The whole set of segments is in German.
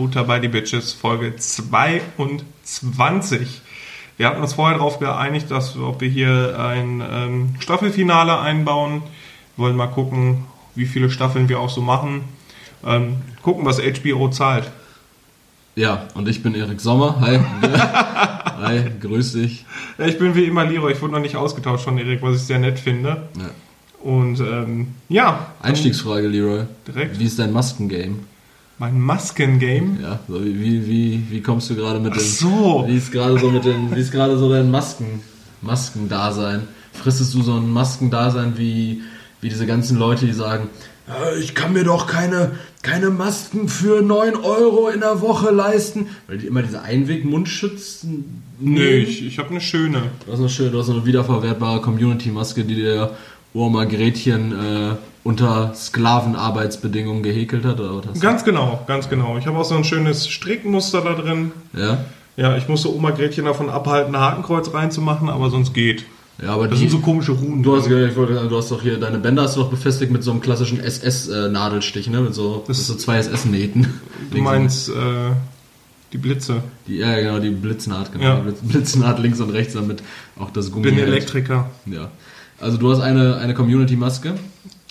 bei Futter by the Bitches Folge 22. Wir hatten uns vorher darauf geeinigt, dass ob wir hier ein ähm, Staffelfinale einbauen. Wir wollen mal gucken, wie viele Staffeln wir auch so machen. Ähm, gucken, was HBO zahlt. Ja, und ich bin Erik Sommer. Hi. Hi, grüß dich. Ich bin wie immer Leroy. Ich wurde noch nicht ausgetauscht von Erik, was ich sehr nett finde. Ja. Und ähm, ja. Einstiegsfrage, Leroy. Direkt. Wie ist dein Maskengame? Mein Maskengame. Ja, so wie, wie, wie, wie kommst du gerade mit Ach den. so. Wie ist gerade so mit den. Wie ist gerade so dein Masken, Maskendasein? Fristest du so ein Maskendasein wie, wie diese ganzen Leute, die sagen, "Ja, ich kann mir doch keine, keine Masken für 9 Euro in der Woche leisten, weil die immer diese Einweg-Mundschützen Nee, ich, ich habe eine schöne. Du hast eine schöne, du hast eine wiederverwertbare Community-Maske, die der Oma Gretchen äh, unter Sklavenarbeitsbedingungen gehäkelt hat, oder was? Ganz genau, ganz genau. Ich habe auch so ein schönes Strickmuster da drin. Ja? Ja, ich musste Oma Gretchen davon abhalten, ein Hakenkreuz reinzumachen, aber sonst geht. Ja, aber Das die, sind so komische Runen. du, hast, ich wollte du hast doch hier, deine Bänder hast du doch befestigt mit so einem klassischen SS-Nadelstich, ne? Mit so, Das- mit so zwei SS-Nähten. Du meinst äh, die Blitze. Die, ja, genau, die Blitznaht, genau. Ja. Die Blitz, Blitznaht links und rechts, damit auch das Gummi Bin hält. Elektriker. Ja. Also du hast eine, eine Community-Maske.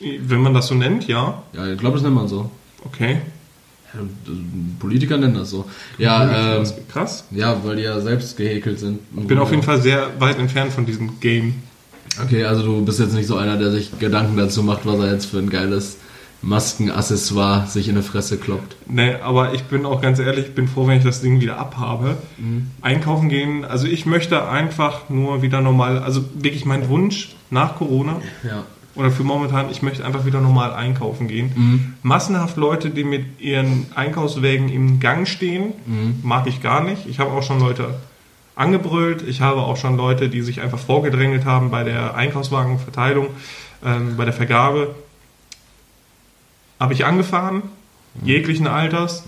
Wenn man das so nennt, ja. Ja, ich glaube, das nennt man so. Okay. Politiker nennen das so. Ja, ähm, Krass. Ja, weil die ja selbst gehäkelt sind. Ich bin auf jeden Fall sehr weit entfernt von diesem Game. Okay, also du bist jetzt nicht so einer, der sich Gedanken dazu macht, was er jetzt für ein geiles Maskenaccessoire sich in die Fresse kloppt. Nee, aber ich bin auch ganz ehrlich, ich bin froh, wenn ich das Ding wieder abhabe. Einkaufen gehen, also ich möchte einfach nur wieder normal, also wirklich mein Wunsch nach Corona Ja. Oder für momentan, ich möchte einfach wieder normal einkaufen gehen. Massenhaft Leute, die mit ihren Einkaufswägen im Gang stehen, mag ich gar nicht. Ich habe auch schon Leute angebrüllt. Ich habe auch schon Leute, die sich einfach vorgedrängelt haben bei der Einkaufswagenverteilung, ähm, bei der Vergabe. Habe ich angefahren, jeglichen Alters.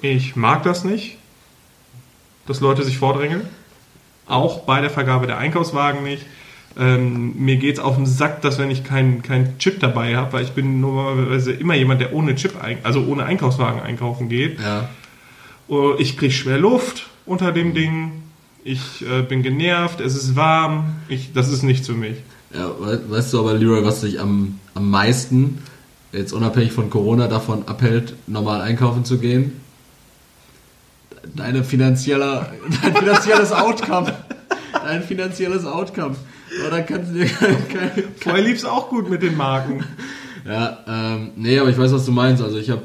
Ich mag das nicht, dass Leute sich vordrängeln. Auch bei der Vergabe der Einkaufswagen nicht. Ähm, mir geht's auf den Sack, dass wenn ich keinen kein Chip dabei habe, weil ich bin normalerweise immer jemand, der ohne Chip, also ohne Einkaufswagen einkaufen geht. Ja. Oh, Ich kriege schwer Luft unter dem Ding. Ich äh, bin genervt, es ist warm. Ich, das ist nichts für mich. ja we- weißt du aber, Leroy, was dich am, am meisten, jetzt unabhängig von Corona, davon abhält, normal einkaufen zu gehen? Deine finanzielle, dein finanzielles Outcome. Dein finanzielles Outcome. Aber da kannst du dir keine, Vorher lief's auch gut mit den Marken. Ja, ähm, nee, aber ich weiß, was du meinst. Also ich habe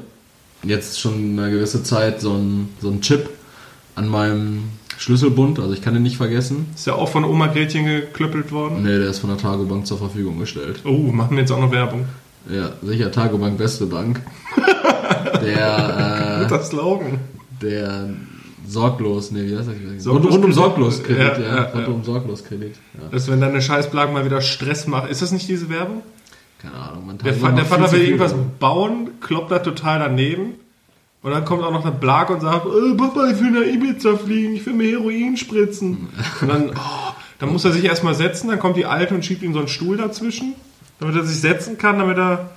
jetzt schon eine gewisse Zeit so einen so einen Chip an meinem Schlüsselbund, also ich kann den nicht vergessen. Ist ja auch von Oma Gretchen geklöppelt worden. Nee, der ist von der Tagobank zur Verfügung gestellt. Oh, machen wir jetzt auch noch Werbung. Ja, sicher, Tagobank, beste Bank. Der, Guter Slogan. äh, der sorglos, nee, wie heißt das? Rund, Sorglos rund um Kredit. Sorgloskredit, Ja, ja. ja, rund ja. um Sorgloskredit. Ja. Dass wenn deine Scheißplagen mal wieder Stress macht. Ist das nicht diese Werbung? Keine Ahnung, man Der, Fa der Vater will irgendwas Werbung. bauen, kloppt da total daneben. Und dann kommt auch noch eine Blag und sagt, äh, Papa, ich will nach Ibiza fliegen, ich will mir Heroin spritzen. Und dann, oh, dann muss er sich erstmal setzen, dann kommt die Alte und schiebt ihm so einen Stuhl dazwischen, damit er sich setzen kann, damit er...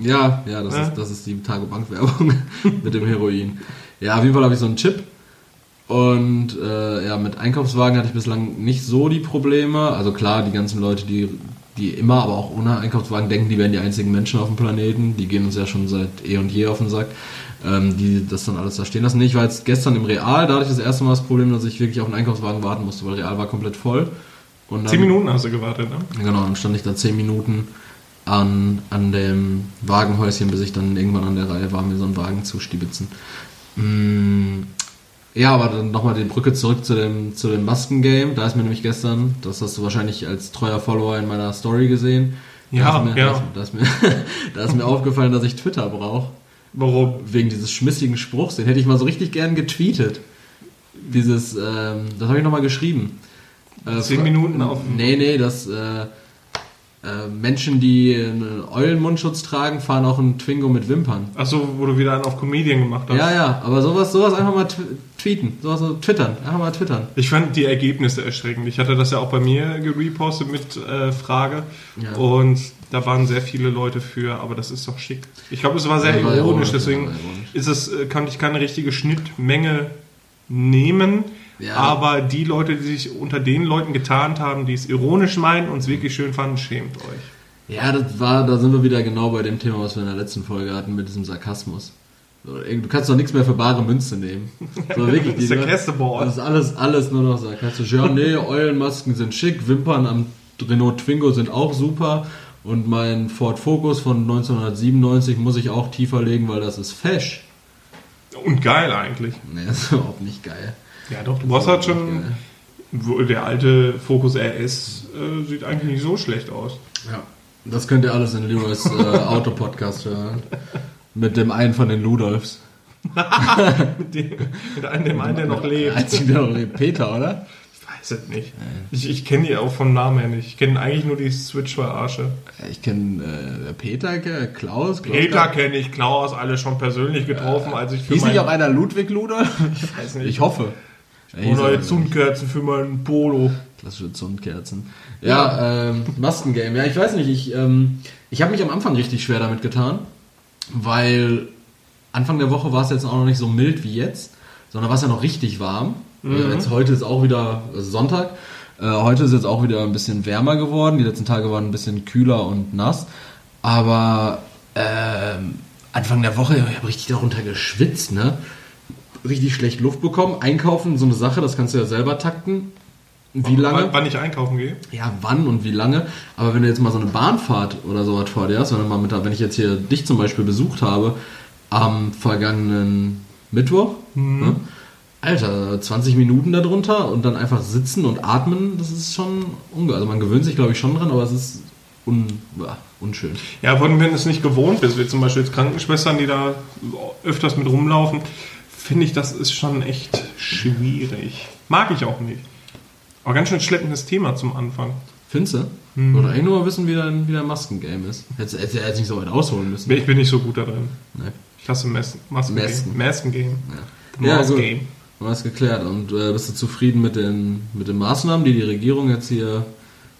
Ja, ja, das, Ja. Ist, das ist die Tagobank-Werbung mit dem Heroin. Ja, auf jeden Fall habe ich so einen Chip. Und äh, ja, mit Einkaufswagen hatte ich bislang nicht so die Probleme. Also klar, die ganzen Leute, die, die immer, aber auch ohne Einkaufswagen denken, die wären die einzigen Menschen auf dem Planeten. Die gehen uns ja schon seit eh und je auf den Sack. Ähm, die das dann alles da stehen lassen. Ich war jetzt gestern im Real, da hatte ich das erste Mal das Problem, dass ich wirklich auf einen Einkaufswagen warten musste, weil Real war komplett voll. Und dann, Zehn Minuten hast du gewartet, ne? Genau, dann stand ich da zehn Minuten an, an dem Wagenhäuschen, bis ich dann irgendwann an der Reihe war, mir so einen Wagen zu stibitzen. Mm, ja, aber dann nochmal die Brücke zurück zu dem, zu dem Maskengame. Da ist mir nämlich gestern, das hast du wahrscheinlich als treuer Follower in meiner Story gesehen. Ja, da ist mir, ja. Da ist, mir, da ist mir aufgefallen, dass ich Twitter brauche. Warum? Wegen dieses schmissigen Spruchs. Den hätte ich mal so richtig gern getweetet. Dieses, ähm, das habe ich nochmal geschrieben. Äh, Zehn Minuten auf... Nee, nee, das, Äh, Menschen, die einen Eulenmundschutz tragen, fahren auch einen Twingo mit Wimpern. Achso, wo du wieder einen auf Comedian gemacht hast. Ja, ja, aber sowas, sowas einfach mal tw tweeten, sowas so twittern, einfach mal twittern. Ich fand die Ergebnisse erschreckend. Ich hatte das ja auch bei mir gerepostet mit äh, Frage Ja. und da waren sehr viele Leute für, aber das ist doch schick. Ich glaube, es war sehr Ja, ironisch, ironisch, deswegen ja, ironisch. ist es, äh, kann ich keine richtige Schnittmenge nehmen. Ja. Aber die Leute, die sich unter den Leuten getarnt haben, die es ironisch meinen und es wirklich schön fanden, schämt euch. Ja, das war, da sind wir wieder genau bei dem Thema, was wir in der letzten Folge hatten, mit diesem Sarkasmus. Du kannst doch nichts mehr für bare Münze nehmen. So, wirklich, Das ist der Kästeball. Das ist alles, alles nur noch sarkastisch. Ja, nee, Eulenmasken sind schick, Wimpern am Renault Twingo sind auch super und mein Ford Focus von 1997 muss ich auch tiefer legen, weil das ist fesch. Und geil eigentlich. Nee, das ist überhaupt nicht geil. Ja, doch, du hast halt schon. Geil. wo- Der alte Focus RS äh, sieht eigentlich nicht so schlecht aus. Ja. Das könnt ihr alles in Leroys äh, Autopodcast hören. Mit dem einen von den Ludolfs. Mit dem, mit einem, dem einen, der noch Der lebt. einzige, der noch lebt. Peter, oder? Ich weiß es nicht. Ich, ich kenne die auch vom Namen her nicht. Ich kenne eigentlich nur die Switch-Verarsche. Ich kenne äh, Peter, äh, Klaus. Klaus Peter kenne ich, Klaus, alle schon persönlich getroffen, als ich für Hieß nicht auch einer Ludwig Ludolf? ich weiß nicht, Ich hoffe. Und neue Zundkerzen für meinen Polo. Klassische Zundkerzen. Ja, ähm, Maskengame. Ja, ich weiß nicht, ich, ähm, ich habe mich am Anfang richtig schwer damit getan, weil Anfang der Woche war es jetzt auch noch nicht so mild wie jetzt, sondern war es ja noch richtig warm. Ja, jetzt heute ist auch wieder also Sonntag. Äh, heute ist jetzt auch wieder ein bisschen wärmer geworden. Die letzten Tage waren ein bisschen kühler und nass. Aber ähm, Anfang der Woche, ich habe richtig darunter geschwitzt, ne? Richtig schlecht Luft bekommen. Einkaufen, so eine Sache, das kannst du ja selber takten. Wie lange? Wann, wann ich einkaufen gehe? Ja, wann und wie lange. Aber wenn du jetzt mal so eine Bahnfahrt oder sowas vor dir hast, wenn, du mal mit, wenn ich jetzt hier dich zum Beispiel besucht habe, am vergangenen Mittwoch, ne? Alter, 20 Minuten darunter und dann einfach sitzen und atmen, das ist schon unge... Also man gewöhnt sich, glaube ich, schon dran, aber es ist un, unschön. Ja, vor allem, wenn du es nicht gewohnt bist, wie zum Beispiel jetzt Krankenschwestern, die da öfters mit rumlaufen, finde ich, das ist schon echt schwierig. Mag ich auch nicht. Aber ganz schön schleppendes Thema zum Anfang. Findest du? Mhm. Oder eigentlich nur mal wissen, wie dein, wie dein Maskengame ist. Du jetzt nicht so weit ausholen müssen. Ich bin nicht so gut da drin. Nee. Ich hasse Masken. Masken. Masken. Masken Game. Ja, Mask gut. Haben wir das geklärt. Und äh, bist du zufrieden mit den, mit den Maßnahmen, die die Regierung jetzt hier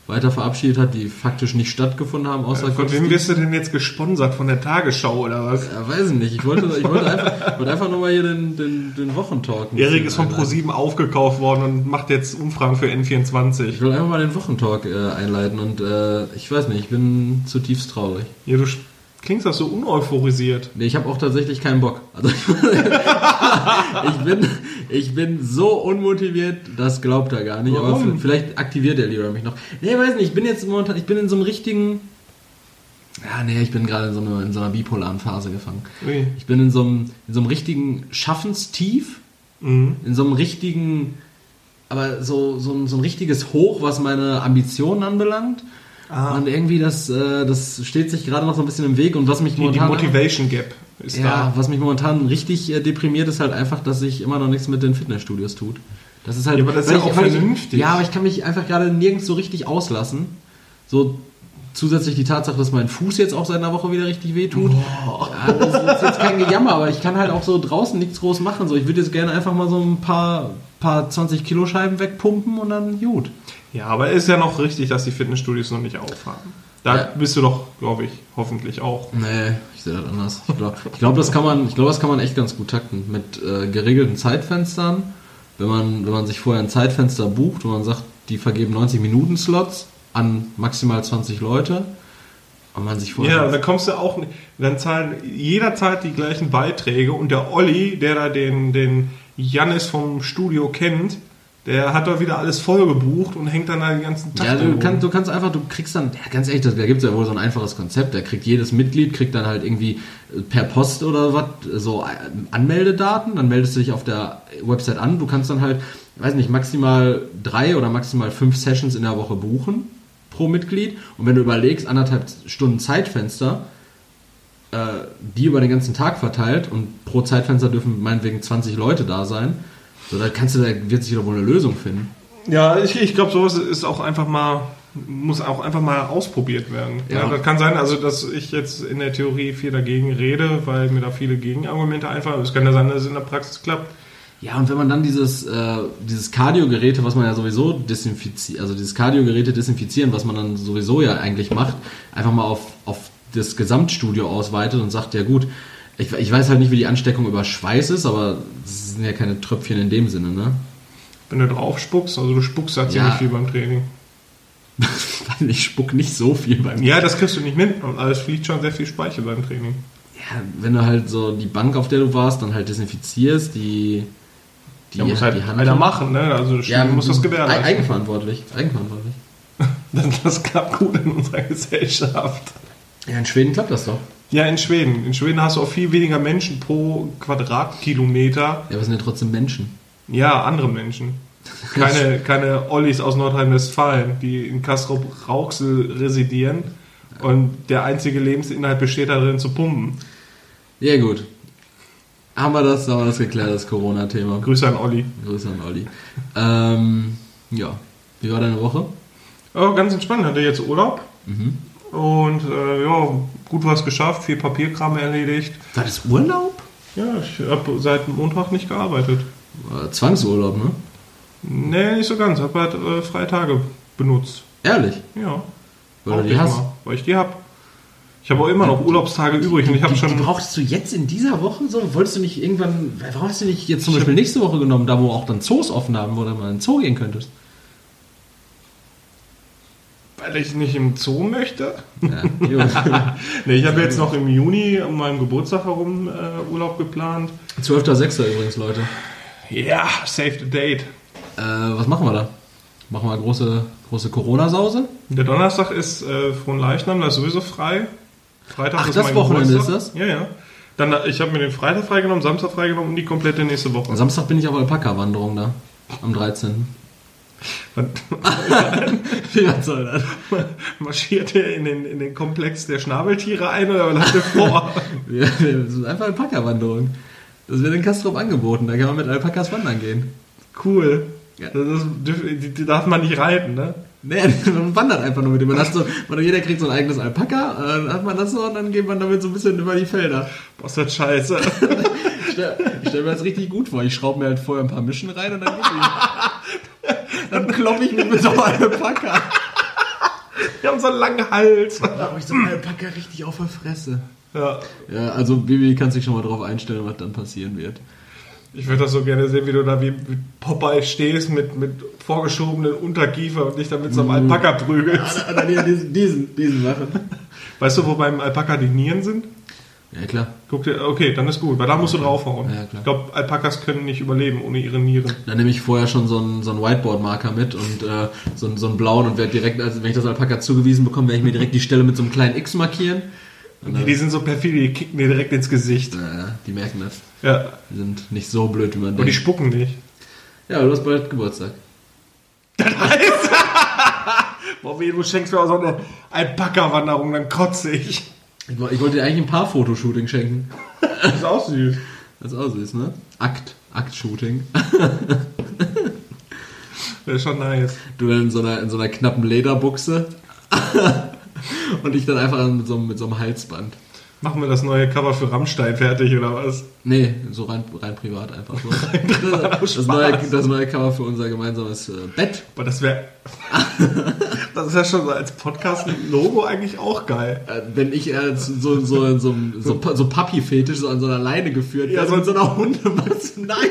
weiter verabschiedet hat, die faktisch nicht stattgefunden haben, außer Von wem wirst du denn jetzt gesponsert? Von der Tagesschau oder was? Ja, weiß ich nicht. Ich wollte, ich wollte, einfach, wollte einfach nur mal hier den, den, den Wochentalk. Erik ist von einleiten. Pro7 aufgekauft worden und macht jetzt Umfragen für Ich N24. will einfach mal den Wochentalk äh, einleiten und äh, ich weiß nicht, ich bin zutiefst traurig. Ja, du klingst auch so uneuphorisiert. Nee, ich habe auch tatsächlich keinen Bock. Also ich, bin, ich bin so unmotiviert, das glaubt er gar nicht. Aber Warum? v- vielleicht aktiviert der Leroy mich noch. Nee, weiß nicht, ich bin jetzt momentan, ich bin in so einem richtigen. Ja, nee, ich bin gerade in so, einer, in so einer bipolaren Phase gefangen. Ui. Ich bin in so einem, in so einem richtigen Schaffenstief, Mhm. in so einem richtigen, aber so, so, ein, so ein richtiges Hoch, was meine Ambitionen anbelangt. Ah. Und irgendwie das, äh, das steht sich gerade noch so ein bisschen im Weg und was mich Die, die momentan Motivation Gap ist ja, da. was mich momentan richtig äh, deprimiert, ist halt einfach, dass sich immer noch nichts mit den Fitnessstudios tut. Das ist halt. Ja, aber das ist ja ich- auch weil ich- vernünftig. Ja, aber ich kann mich einfach gerade nirgends so richtig auslassen. So zusätzlich die Tatsache, dass mein Fuß jetzt auch seit einer Woche wieder richtig wehtut. Ja, das ist jetzt kein Gejammer, aber ich kann halt auch so draußen nichts groß machen. So, ich würde jetzt gerne einfach mal so ein paar, paar 20 Kilo Scheiben wegpumpen und dann gut. Ja, aber ist ja noch richtig, dass die Fitnessstudios noch nicht aufhaben. Da Ja. bist du doch, glaube ich, hoffentlich auch. Nee, ich sehe das anders. Ich glaube, glaub, das, kann man- glaub, das kann man echt ganz gut takten. Mit äh, geregelten Zeitfenstern. Wenn man, wenn man sich vorher ein Zeitfenster bucht, wo man sagt, die vergeben 90 Minuten Slots an maximal 20 Leute. Und man sich vorher. Ja, da kommst du auch. Dann zahlen jeder zahlt die gleichen Beiträge und der Olli, der da den, den Jannis vom Studio kennt, der hat doch wieder alles voll gebucht und hängt dann da den ganzen Tag Ja, du kannst, du kannst einfach, du kriegst dann, ja, ganz ehrlich, das- da gibt es ja wohl so ein einfaches Konzept. Da kriegt jedes Mitglied, kriegt dann halt irgendwie äh, per Post oder was, so äh, Anmeldedaten. Dann meldest du dich auf der Website an. Du kannst dann halt, weiß nicht, maximal drei oder maximal fünf Sessions in der Woche buchen pro Mitglied. Und wenn du überlegst, anderthalb Stunden Zeitfenster, äh, die über den ganzen Tag verteilt und pro Zeitfenster dürfen meinetwegen 20 Leute da sein, so, da kannst du, da wird sich doch wohl eine Lösung finden. Ja, ich, ich glaube, sowas ist auch einfach mal muss auch einfach mal ausprobiert werden. Ja. Ja. das kann sein, also dass ich jetzt in der Theorie viel dagegen rede, weil mir da viele Gegenargumente einfallen. Es kann ja sein, dass es in der Praxis klappt. Ja, und wenn man dann dieses, äh, dieses Cardio-Geräte, was man ja sowieso desinfiziert, also dieses Cardio-Geräte desinfizieren, was man dann sowieso ja eigentlich macht, einfach mal auf, auf das Gesamtstudio ausweitet und sagt, ja gut, ich, ich weiß halt nicht, wie die Ansteckung über Schweiß ist, aber es sind ja keine Tröpfchen in dem Sinne, ne? Wenn du drauf spuckst, also du spuckst ja ziemlich Ja. viel beim Training. Weil ich spuck nicht so viel beim Ja, das kriegst du nicht mit und alles fliegt schon sehr viel Speichel beim Training. Ja, wenn du halt so die Bank, auf der du warst, dann halt desinfizierst, die, die, Ja, muss halt die Hand- einer machen, ne? Also Ja, du musst das gewährleisten. Ei- Eigenverantwortlich. Eigenverantwortlich. Das, das klappt gut in unserer Gesellschaft. Ja, in Schweden klappt das doch. Ja, in Schweden. In Schweden hast du auch viel weniger Menschen pro Quadratkilometer. Ja, aber sind ja trotzdem Menschen. Ja, andere Menschen. Keine, keine Ollis aus Nordrhein-Westfalen, die in Kastrop-Rauxel residieren und der einzige Lebensinhalt besteht darin zu pumpen. Ja, gut. Haben wir das, haben wir das geklärt, das Corona-Thema. Grüße an Olli. Grüße an Olli. Ähm, ja. Wie war deine Woche? Oh, ganz entspannt, hatte jetzt Urlaub Mhm. und äh, ja, gut was geschafft, viel Papierkram erledigt. War das Urlaub? Ja, ich habe seit Montag nicht gearbeitet. Äh, Zwangsurlaub, ne? Nee, nicht so ganz. Habe halt äh, freie Tage benutzt. Ehrlich? Ja. Weil du die hast? mal, weil ich die hab. Ich habe auch immer noch Urlaubstage übrig und ich habe die, schon. die brauchst du jetzt in dieser Woche so? Wolltest du nicht irgendwann, warum hast du nicht jetzt zum Beispiel nächste Woche genommen, da wo auch dann Zoos offen haben, wo du mal in den Zoo gehen könntest? Weil ich nicht im Zoo möchte. Ja. Nee, ich habe jetzt noch im Juni um meinen Geburtstag herum äh, Urlaub geplant. 12.06. übrigens, Leute. Ja, save the date. Äh, was machen wir da? Machen wir eine große, große Corona-Sause? Der Donnerstag ist äh, von Leichnam, das ist sowieso frei. Freitag Ach, das Wochenende ist das? Ja, ja. Dann, äh, ich habe mir den Freitag freigenommen, Samstag freigenommen und die komplette nächste Woche. Am Samstag bin ich auf Alpaka-Wanderung da. Am 13. Wie was soll das? Marschiert ihr in den, in den Komplex der Schnabeltiere ein oder was habt ihr vor? Das ist einfach Alpaka-Wanderung. Das wird in Kastrop angeboten, da kann man mit Alpakas wandern gehen. cool. Ja. Das ist, die, die darf man nicht reiten, ne? Nee, man wandert einfach nur mit dem. Man hat so, man, jeder kriegt so ein eigenes Alpaka, dann hat man das so und dann geht man damit so ein bisschen über die Felder. Boah, ist das scheiße. Ich stelle stell mir das richtig gut vor. Ich schraube mir halt vorher ein paar Mischen rein und dann gib ich. Dann kloppe ich mich mit so einem Alpaka. Die haben so einen langen Hals. Da habe ich so einen Alpaka richtig auf der Fresse. Ja. Ja, also Bibi kann sich schon mal drauf einstellen, was dann passieren wird. Ich würde das so gerne sehen, wie du da wie Popeye stehst mit, mit vorgeschobenen Unterkiefer und dich dann mit so einem Alpaka prügelst. Oder diesen, diesen, diesen machen. Weißt du, wo beim Alpaka die Nieren sind? Ja, klar. Guck dir, okay, dann ist gut, weil da musst du draufhauen. Ja. Ich glaube, Alpakas können nicht überleben ohne ihre Nieren. Dann nehme ich vorher schon so einen, so einen Whiteboard-Marker mit und äh, so, einen, so einen blauen und werde direkt, also wenn ich das Alpaka zugewiesen bekomme, werde ich mir direkt die Stelle mit so einem kleinen X markieren. Und Die, die sind so perfide, die kicken dir direkt ins Gesicht. naja, die merken das. Ja, Die sind nicht so blöd, wie man und die denkt. spucken nicht. Ja, du hast bald Geburtstag. Boah, wie du schenkst mir auch so eine Alpaka-Wanderung, dann kotze ich. Ich, wo- ich wollte dir eigentlich ein paar Fotoshooting schenken. Das ist auch süß. Das ist auch süß, ne? Akt. Akt-Shooting. Das ist schon nice. Du dann in so einer, in so einer knappen Lederbuchse. und ich dann einfach mit so, mit so einem Halsband. Machen wir das neue Cover für Rammstein fertig oder was? Nee, so rein, rein privat einfach so. das, neue, das neue Cover für unser gemeinsames äh, Bett. Aber das wäre. das ist ja schon so als Podcast-Logo eigentlich auch geil. Äh, wenn ich als so, so, in so, einem- so, so Papi-Fetisch so an so einer Leine geführt Ja, werde so- mit so einer Hundemax. Nein,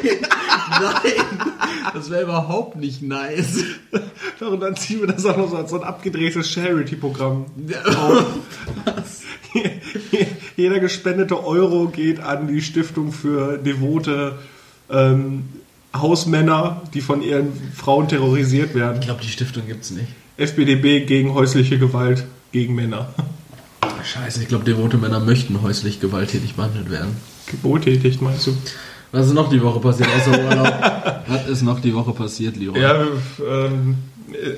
nein, das wäre überhaupt nicht nice. Und dann ziehen wir das auch noch so als so ein abgedrehtes Charity-Programm. Was? Jeder gespendete Euro geht an die Stiftung für devote ähm, Hausmänner, die von ihren Frauen terrorisiert werden. Ich glaube, die Stiftung gibt's nicht. FBDB gegen häusliche Gewalt gegen Männer. Scheiße, ich glaube, devote Männer möchten häuslich gewalttätig behandelt werden. Wohltätig, meinst du? Was ist noch die Woche passiert außer Urlaub? Was ist noch die Woche passiert, Leroy? Ja, ähm,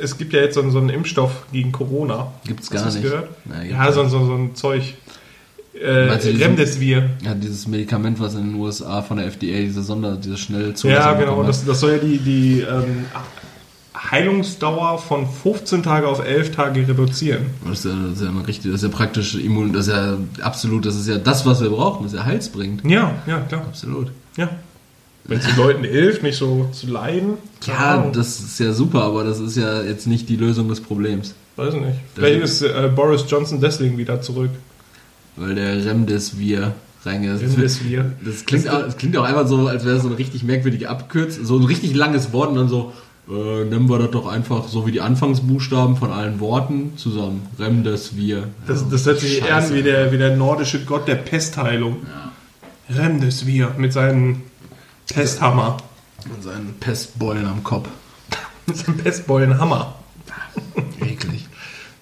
es gibt ja jetzt so, einen- so einen Impfstoff gegen Corona. Gibt's Hast gar nicht. gehört? Gibt's ja, so, so, so ein Zeug. Äh, Remdesivir. Ja, dieses Medikament, was in den USA von der FDA, diese Sonder, diese schnell Ja, genau. Das, das soll ja die, die ähm, Heilungsdauer von 15 Tage auf 11 Tage reduzieren. Das ist ja, das ist ja, richtig, das ist ja praktisch immun, das ist ja absolut, das ist ja das, was wir brauchen, das ist ja heilsbringend. Ja, ja, klar. Absolut. Ja. Wenn es den Leuten hilft, nicht so zu leiden. Ja, das ist ja super, aber das ist ja jetzt nicht die Lösung des Problems. Weiß nicht. Vielleicht ist äh, Boris Johnson deswegen wieder zurück. Weil der Remdesivir reingeht. Remdesivir. Das klingt, auch, das klingt auch einfach so, als wäre es so eine richtig merkwürdige Abkürzung, so ein richtig langes Wort und dann so, äh, nennen wir das doch einfach so wie die Anfangsbuchstaben von allen Worten zusammen. Remdesivir. Das, das hört sich eher an wie der, wie der nordische Gott der Pestheilung. Remdesivir mit seinem Pesthammer. Und seinen Pestbeulen am Kopf. Mit seinem Pestbeulenhammer. Eklig.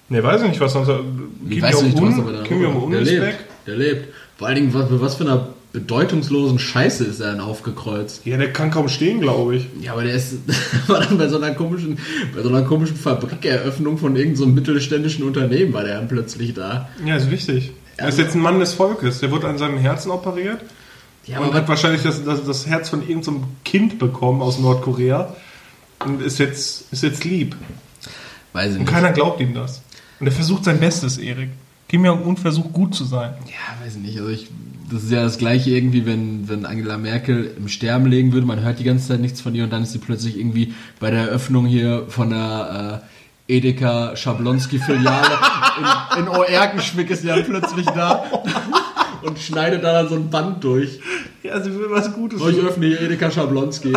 Ne, weiß ich nicht, was sonst. Kim Jong-un Jong-un der lebt. weg. Der lebt. Vor allen Dingen, was, was für einer bedeutungslosen Scheiße ist er denn aufgekreuzt? Ja, der kann kaum stehen, glaube ich. Ja, aber der ist war dann bei so einer komischen, bei so einer komischen Fabrikeröffnung von irgendeinem so mittelständischen Unternehmen war der dann plötzlich da. Ja, ist wichtig. Er ist jetzt ein Mann des Volkes. Der wurde an seinem Herzen operiert. Ja, und hat wahrscheinlich das, das, das Herz von irgendeinem so Kind bekommen aus Nordkorea. Und ist jetzt, ist jetzt lieb. weiß ich Und nicht. keiner glaubt ihm das. Und er versucht sein Bestes, Erik. Kim Jong-un versucht gut zu sein. Ja, weiß ich nicht. Also ich, das ist ja das gleiche irgendwie, wenn, wenn Angela Merkel im Sterben legen würde. Man hört die ganze Zeit nichts von ihr und dann ist sie plötzlich irgendwie bei der Eröffnung hier von der äh, Edeka Schablonski-Filiale in, in Oerkenschwick ist sie dann plötzlich da und schneidet da dann so ein Band durch. Ja, sie will was Gutes. So, ich öffne hier Edeka Schablonski.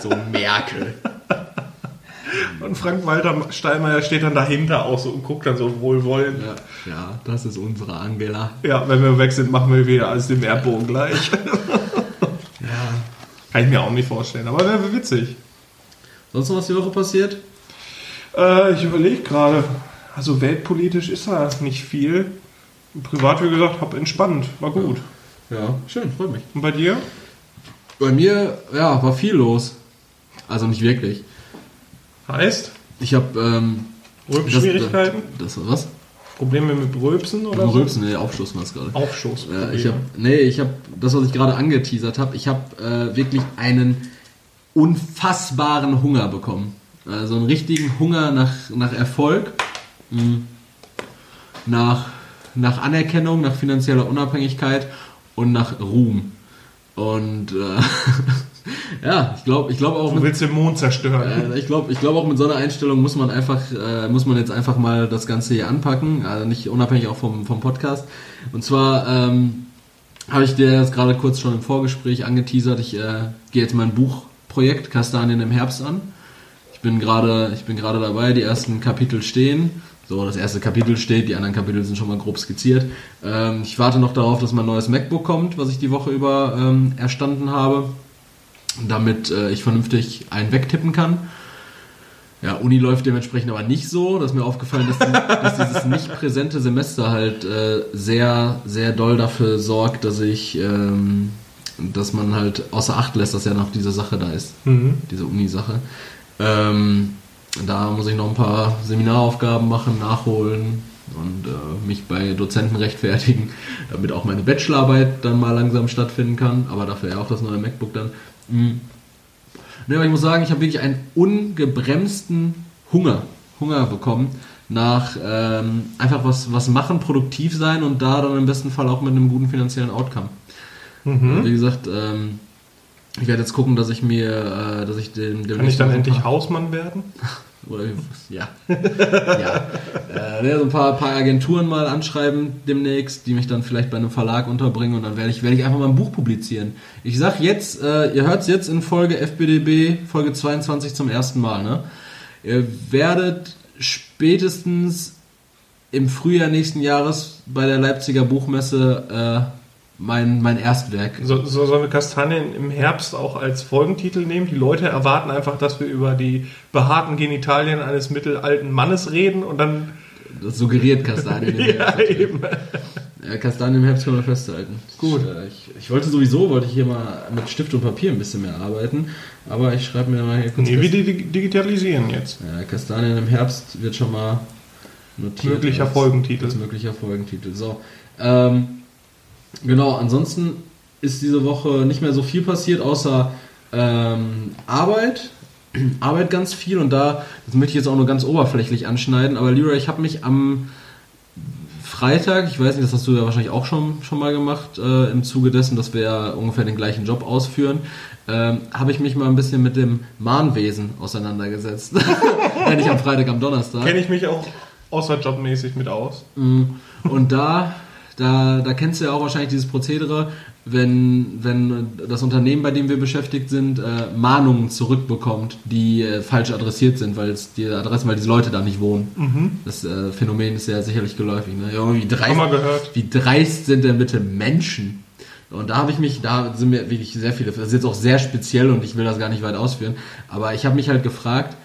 So Merkel. Und Frank-Walter Steinmeier steht dann dahinter auch so und guckt dann so wohlwollend. Ja, ja, das ist unsere Angela. Ja, wenn wir weg sind, machen wir wieder alles dem Erdbogen gleich. Ja. Kann ich mir auch nicht vorstellen, aber wäre witzig. Sonst noch was die Woche passiert? Äh, ich überlege gerade, also weltpolitisch ist da nicht viel. Privat, wie gesagt, hab entspannt, war gut. Ja, schön, freut mich. Und bei dir? Bei mir, ja, war viel los. Also nicht wirklich. Heißt? Ich habe ähm, Rülpsschwierigkeiten? Das, das was? Probleme mit Rülpsen oder so? Rülpsen, nee, Aufstoßen war es gerade. Aufstoß. Ja, ich habe, nee, ich habe das, was ich gerade angeteasert habe. Ich habe äh, wirklich einen unfassbaren Hunger bekommen. Also einen richtigen Hunger nach, nach Erfolg, mh, nach, nach Anerkennung, nach finanzieller Unabhängigkeit und nach Ruhm. Und äh, ja, ich glaube, ich glaube auch Du mit, willst den Mond zerstören. äh, ich glaube, ich glaube auch mit so einer Einstellung muss man einfach, äh, muss man jetzt einfach mal das Ganze hier anpacken, also nicht unabhängig auch vom, vom Podcast. Und zwar ähm, habe ich dir jetzt gerade kurz schon im Vorgespräch angeteasert. Ich äh, gehe jetzt mein Buchprojekt Kastanien im Herbst an. Ich bin gerade, ich bin gerade dabei. Die ersten Kapitel stehen. So, das erste Kapitel steht, die anderen Kapitel sind schon mal grob skizziert. Ähm, ich warte noch darauf, dass mein neues MacBook kommt, was ich die Woche über ähm, erstanden habe damit äh, ich vernünftig einen wegtippen kann. Ja, Uni läuft dementsprechend aber nicht so. Das ist mir aufgefallen, dass, dass dieses nicht präsente Semester halt äh, sehr, sehr doll dafür sorgt, dass ich, ähm, dass man halt außer Acht lässt, dass ja noch diese Sache da ist, Mhm. diese Uni-Sache. Ähm, da muss ich noch ein paar Seminaraufgaben machen, nachholen und äh, mich bei Dozenten rechtfertigen, damit auch meine Bachelorarbeit dann mal langsam stattfinden kann. Aber dafür ja auch das neue MacBook dann. Mhm. Ne, aber ich muss sagen, ich habe wirklich einen ungebremsten Hunger, Hunger bekommen nach ähm, einfach was, was machen, produktiv sein und da dann im besten Fall auch mit einem guten finanziellen Outcome. Mhm. Wie gesagt, ähm, ich werde jetzt gucken, dass ich mir, äh, dass ich dem, dem Kann ich dann endlich paar- Hausmann werden? oder ja. ja. Äh, so ein paar, paar Agenturen mal anschreiben demnächst, die mich dann vielleicht bei einem Verlag unterbringen und dann werde ich, werde ich einfach mal ein Buch publizieren. Ich sag jetzt, äh, ihr hört es jetzt in Folge FBDB, Folge 22 zum ersten Mal, ne? Ihr werdet spätestens im Frühjahr nächsten Jahres bei der Leipziger Buchmesse äh, mein, mein Erstwerk So, so sollen wir Kastanien im Herbst auch als Folgentitel nehmen? Die Leute erwarten einfach, dass wir über die behaarten Genitalien eines mittelalten Mannes reden und dann. Das suggeriert Kastanien im Ja, Herbst. eben. Ja, Kastanien im Herbst können wir festhalten. Gut. Ich, äh, ich, ich wollte sowieso, wollte ich hier mal mit Stift und Papier ein bisschen mehr arbeiten, aber ich schreibe mir mal hier kurz. Nee, wir di- digitalisieren jetzt. ja, Kastanien im Herbst wird schon mal notiert. Möglicher als- Folgentitel. Als möglicher Folgentitel. So. Ähm, genau, ansonsten ist diese Woche nicht mehr so viel passiert, außer ähm, Arbeit. arbeite ganz viel und da, das möchte ich jetzt auch nur ganz oberflächlich anschneiden, aber Leroy, ich habe mich am Freitag, ich weiß nicht, das hast du ja wahrscheinlich auch schon, schon mal gemacht, äh, im Zuge dessen, dass wir ja ungefähr den gleichen Job ausführen, ähm, habe ich mich mal ein bisschen mit dem Mahnwesen auseinandergesetzt. ja, nicht am Freitag, am Donnerstag. Kenne ich mich auch außerjobmäßig mit aus. Mm, Und da, da, da kennst du ja auch wahrscheinlich dieses Prozedere, wenn, wenn das Unternehmen, bei dem wir beschäftigt sind, äh, Mahnungen zurückbekommt, die äh, falsch adressiert sind, weil es die Adressen, weil diese Leute da nicht wohnen. Das äh, Phänomen ist ja sicherlich geläufig. Ne? Ja, wie, dreist, wie dreist sind denn bitte Menschen? Und da habe ich mich, da sind mir wirklich sehr viele, das ist jetzt auch sehr speziell und ich will das gar nicht weit ausführen, aber ich habe mich halt gefragt,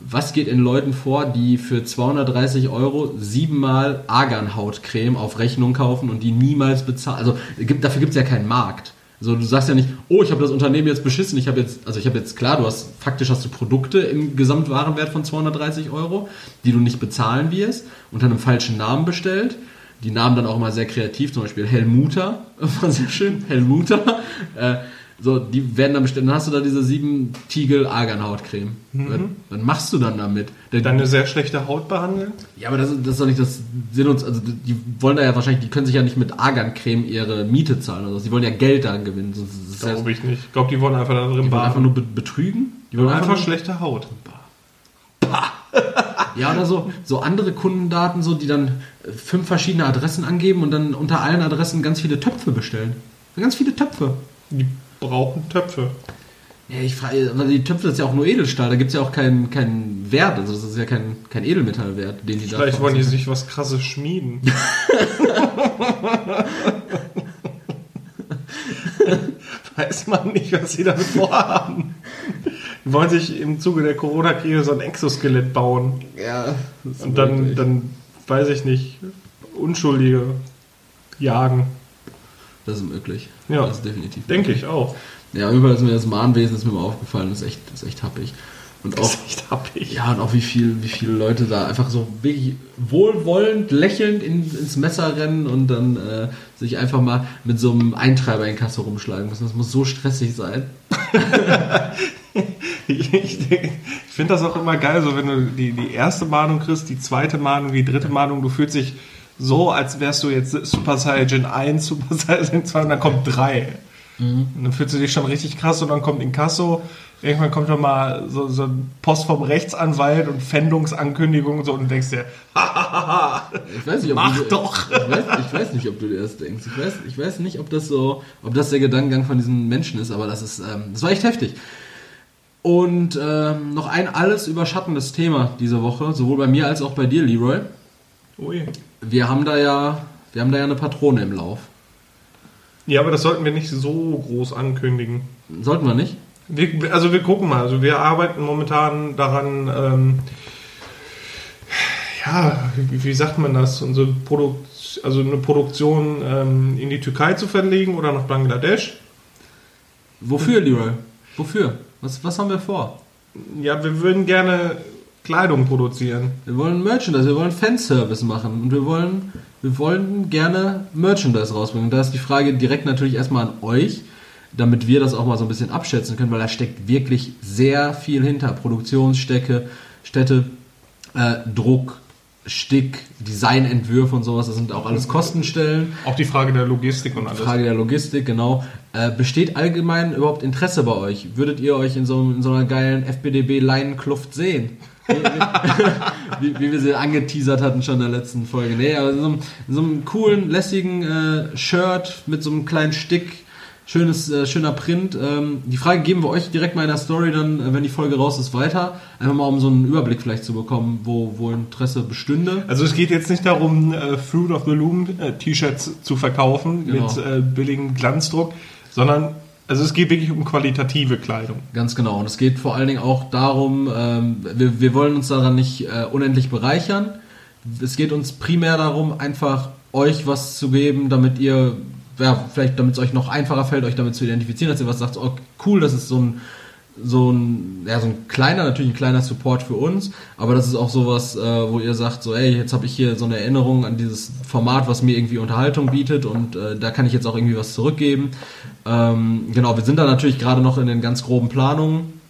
was geht in Leuten vor, die für 230 Euro siebenmal Arganhautcreme auf Rechnung kaufen und die niemals bezahlen? Also gibt, dafür gibt es ja keinen Markt. Also du sagst ja nicht, oh, ich habe das Unternehmen jetzt beschissen, ich habe jetzt, also ich habe jetzt klar, du hast faktisch hast du Produkte im Gesamtwarenwert von 230 Euro, die du nicht bezahlen wirst, unter einem falschen Namen bestellt. Die Namen dann auch immer sehr kreativ, zum Beispiel Helmuta, war sehr schön, Helmuta. Äh, so, die werden dann bestellt. Dann hast du da diese sieben Tiegel Arganhautcreme. Was, was machst du dann damit? Der, Deine sehr schlechte Haut behandeln? ja, aber das, ist- das ist doch nicht das Sinn uns, also die wollen da ja wahrscheinlich, die können sich ja nicht mit Argancreme ihre Miete zahlen oder so. Die wollen ja Geld daran gewinnen. Das Glaube ich nicht. Ich glaube, die wollen einfach da drin die wollen einfach nur be betrügen. Die wollen Einfach nur, schlechte Haut. ja, oder so, so andere Kundendaten, so, die dann äh, fünf verschiedene Adressen angeben und dann unter allen Adressen ganz viele Töpfe bestellen. Ganz viele Töpfe. Die brauchen Töpfe. Ja, ich frage, aber die Töpfe ist ja auch nur Edelstahl, da gibt es ja auch keinen keinen Wert, also das ist ja kein, kein Edelmetallwert, den die da Vielleicht wollen die sich was krasses schmieden. Weiß man nicht, was sie damit vorhaben. Die wollen sich im Zuge der Corona-Krise so ein Exoskelett bauen. Ja, Und dann, dann, weiß ich nicht, Unschuldige jagen. Das ist möglich. Ja. Das ist definitiv. Denke ich auch. Ja, überall ist mir das Mahnwesen ist mir mal aufgefallen, das ist echt, das ist echt happig. Und auch, Das ist echt happig. ja, und auch wie viel, wie viele Leute da einfach so wirklich wohlwollend, lächelnd in, ins Messer rennen und dann äh, sich einfach mal mit so einem Eintreiber in Kasse rumschlagen müssen. Das muss so stressig sein. Ich, ich, ich finde das auch immer geil, so wenn du die, die erste Mahnung kriegst, die zweite Mahnung, die dritte Mahnung, du fühlst dich so, als wärst du jetzt Super Saiyan 1, Super Saiyan 2 und dann kommt 3. Und dann fühlst du dich schon richtig krass und dann kommt Inkasso. Irgendwann kommt dann mal so, so ein Post vom Rechtsanwalt und Fändungsankündigung und so und du denkst dir, Ich weiß nicht, ob Mach du, doch! Ich weiß, ich weiß nicht, ob du dir das denkst. Ich weiß, ich weiß nicht, ob das so, ob das der Gedankengang von diesen Menschen ist, aber das ist, ähm, das war echt heftig. Und ähm, noch ein alles überschattendes Thema diese Woche, sowohl bei mir als auch bei dir, Leroy. ui. Wir haben da ja, wir haben da ja eine Patrone im Lauf. Ja, aber das sollten wir nicht so groß ankündigen. Sollten wir nicht? Wir, also wir gucken mal. Also wir arbeiten momentan daran, ähm, ja, wie, wie sagt man das? Unsere Produkt, also eine Produktion ähm, in die Türkei zu verlegen oder nach Bangladesch. Wofür, Leroy? Wofür? Was, was haben wir vor? Ja, wir würden gerne Kleidung produzieren. Wir wollen Merchandise, wir wollen Fanservice machen und wir wollen, wir wollen gerne Merchandise rausbringen. Und da ist die Frage direkt natürlich erstmal an euch, damit wir das auch mal so ein bisschen abschätzen können, weil da steckt wirklich sehr viel hinter. Produktionsstätte, Städte, äh, Druck, Stick, Designentwürfe und sowas, das sind auch alles Kostenstellen. Auch die Frage der Logistik und alles. Frage der Logistik, genau. Äh, besteht allgemein überhaupt Interesse bei euch? Würdet ihr euch in so, in so einer geilen FBDB-Leinenkluft sehen? Wie, wie, wir sie angeteasert hatten schon in der letzten Folge. Nee, aber in so einem, in so einem coolen, lässigen äh, Shirt mit so einem kleinen Stick, schönes, äh, schöner Print. Ähm, die Frage geben wir euch direkt mal in der Story dann, äh, wenn die Folge raus ist, weiter. Einfach mal, um so einen Überblick vielleicht zu bekommen, wo, wo Interesse bestünde. Also es geht jetzt nicht darum, äh, Fruit of the Loom äh, T-Shirts zu verkaufen Genau. mit äh, billigem Glanzdruck, sondern also es geht wirklich um qualitative Kleidung. Ganz genau. Und es geht vor allen Dingen auch darum, ähm, wir, wir wollen uns daran nicht äh, unendlich bereichern. Es geht uns primär darum, einfach euch was zu geben, damit ihr, ja, vielleicht damit es euch noch einfacher fällt, euch damit zu identifizieren, dass ihr was sagt, oh, cool, das ist so ein, so ein, ja, so ein kleiner, natürlich ein kleiner Support für uns, aber das ist auch sowas, äh, wo ihr sagt, so, ey, jetzt habe ich hier so eine Erinnerung an dieses Format, was mir irgendwie Unterhaltung bietet und äh, da kann ich jetzt auch irgendwie was zurückgeben. Ähm, genau, wir sind da natürlich gerade noch in den ganz groben Planungen.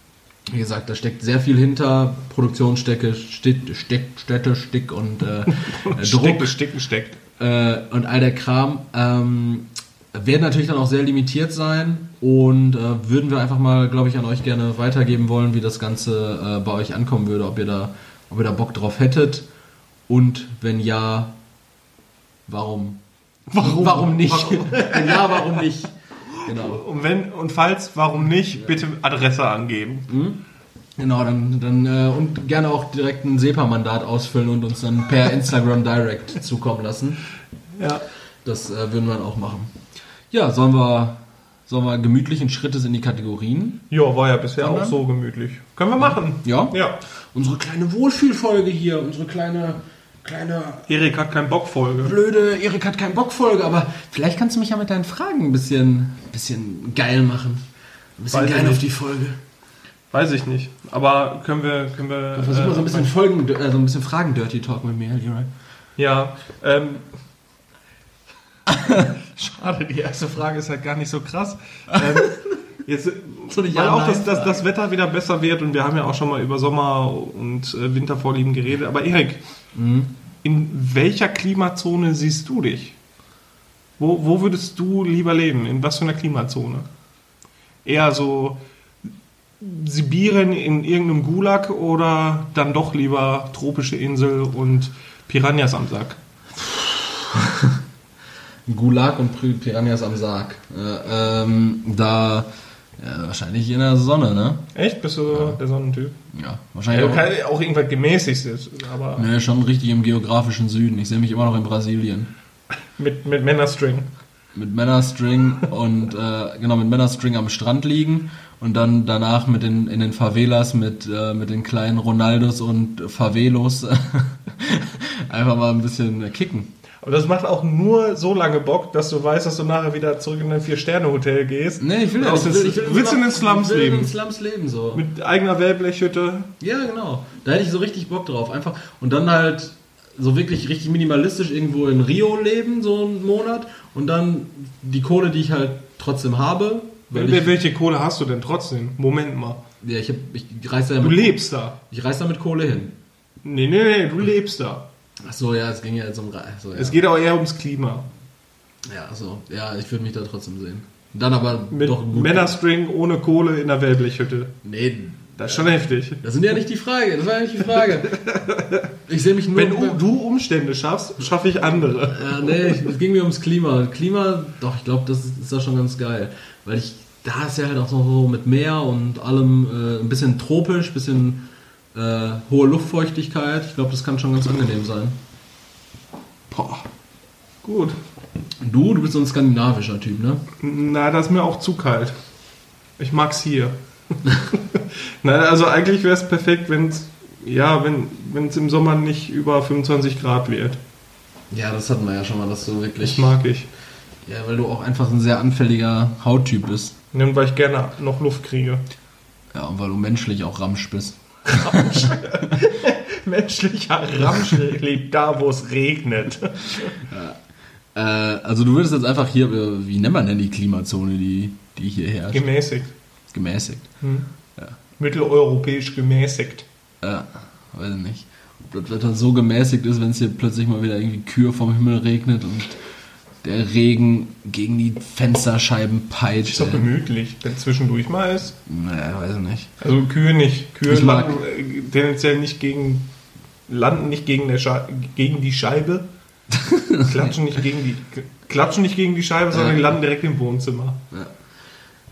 Wie gesagt, da steckt sehr viel hinter. Produktionsstätte, Stick, Stick, Städte, Stick und äh, äh, Stick, Druck Stick, steckt. äh, und all der Kram. Ähm, werden natürlich dann auch sehr limitiert sein und äh, würden wir einfach mal, glaube ich, an euch gerne weitergeben wollen, wie das Ganze äh, bei euch ankommen würde, ob ihr da, ob ihr da Bock drauf hättet und wenn ja, warum? Warum? Warum nicht? Warum? wenn ja, warum nicht? Genau. Und wenn und falls, warum nicht, bitte Adresse angeben. Genau, dann, dann äh, und gerne auch direkt ein SEPA-Mandat ausfüllen und uns dann per Instagram Direct zukommen lassen. Ja. Das äh, würden wir dann auch machen. Ja, sollen wir, sollen wir gemütlichen Schrittes in die Kategorien? Ja, war ja bisher Sondern? auch so gemütlich. Können wir machen. Ja? Ja. Unsere kleine Wohlfühlfolge hier, unsere kleine, kleine Erik hat keinen Bock Folge. blöde Erik hat keinen Bock Folge, aber vielleicht kannst du mich ja mit deinen Fragen ein bisschen, bisschen geil machen. Ein bisschen Weiß geil auf die Folge. Weiß ich nicht. Aber können wir, können wir. Versuch mal so ein äh, bisschen Folgen, äh, so ein bisschen Fragen Dirty Talk mit mir, Leroy. Ja. Ähm, schade, die erste Frage ist halt gar nicht so krass. Ähm, jetzt, So weil auch das, das, Ja-Nein-Frage. das Wetter wieder besser wird und wir haben ja auch schon mal über Sommer- und äh, Wintervorlieben geredet. Aber Erik, Mhm. in welcher Klimazone siehst du dich? Wo, wo würdest du lieber leben? In was für einer Klimazone? Eher so Sibirien in irgendeinem Gulag oder dann doch lieber tropische Insel und Piranhas am Sack? Gulag und Pir- Piranhas am Sarg. Äh, ähm, da ja, wahrscheinlich in der Sonne, ne? Echt? Bist du der Sonnentyp? Ja, Ja, wahrscheinlich auch, auch irgendwas gemäßigtes, aber ne, schon richtig im geografischen Süden. Ich sehe mich immer noch in Brasilien. mit, mit Männerstring. Mit Männerstring und äh, genau mit Männerstring am Strand liegen und dann danach mit den in den Favelas mit äh, mit den kleinen Ronaldos und Favelos einfach mal ein bisschen kicken. Aber das macht auch nur so lange Bock, dass du weißt, dass du nachher wieder zurück in ein Vier-Sterne-Hotel gehst. Nee, ich will ja nicht. Ich will, ich will, willst du in den Slums ich will leben? In den Slums leben so. Mit eigener Wellblechhütte. Ja, genau. Da hätte ich so richtig Bock drauf. Einfach und dann halt so wirklich richtig minimalistisch irgendwo in Rio leben, so einen Monat und dann die Kohle, die ich halt trotzdem habe. Weil Wel- ich, Welche Kohle hast du denn trotzdem? Moment mal. ja, ich, hab, ich reiß da ja Du lebst da. ich reiß da mit Kohle hin. Nee, nee, nee, du lebst da. Ach so, ja, es ging ja jetzt um so, ja. Es geht aber eher ums Klima. ja, so. Ja, ich würde mich da trotzdem sehen. Dann aber Mit doch gut. Männerstring ohne Kohle in der Wellblechhütte. Nee, Das ist schon heftig. das sind ja nicht die Frage. Das war ja nicht die Frage. Ich sehe mich nur. Wenn du, du Umstände schaffst, schaffe ich andere. Ja, nee, es ging mir ums Klima. Klima, doch, ich glaube, das ist, ist da schon ganz geil. Weil ich, da ist ja halt auch so mit Meer und allem äh, ein bisschen tropisch, ein bisschen äh, hohe Luftfeuchtigkeit. Ich glaube, das kann schon ganz angenehm sein. Boah. Gut. Du, du bist so ein skandinavischer Typ, ne? Na, das ist mir auch zu kalt. Ich mag's hier. Na, also eigentlich wäre es perfekt, wenn es ja, wenn wenn es im Sommer nicht über 25 Grad wird. Ja, das hatten wir ja schon mal, dass du Das wirklich. mag ich. Ja, weil du auch einfach ein sehr anfälliger Hauttyp bist. Und weil ich gerne noch Luft kriege. Ja, und weil du menschlich auch Ramsch bist. Menschlicher Ramsch lebt da, wo es regnet. Äh, also du würdest jetzt einfach hier, äh, wie nennt man denn die Klimazone, die, die hier herrscht? Gemäßigt. Gemäßigt. Hm. Ja. Mitteleuropäisch gemäßigt. Ja, weiß ich nicht. Ob das Wetter so gemäßigt ist, wenn es hier plötzlich mal wieder irgendwie Kühe vom Himmel regnet und der Regen gegen die Fensterscheiben peitscht. Ist doch gemütlich, wenn zwischendurch mal ist. Naja, weiß ich nicht. Also Kühe nicht. Kühe Ich mag- landen äh, tendenziell nicht gegen landen nicht gegen, der Schei- gegen die Scheibe. klatschen nicht gegen die klatschen nicht gegen die Scheibe, sondern Ja. die landen direkt im Wohnzimmer.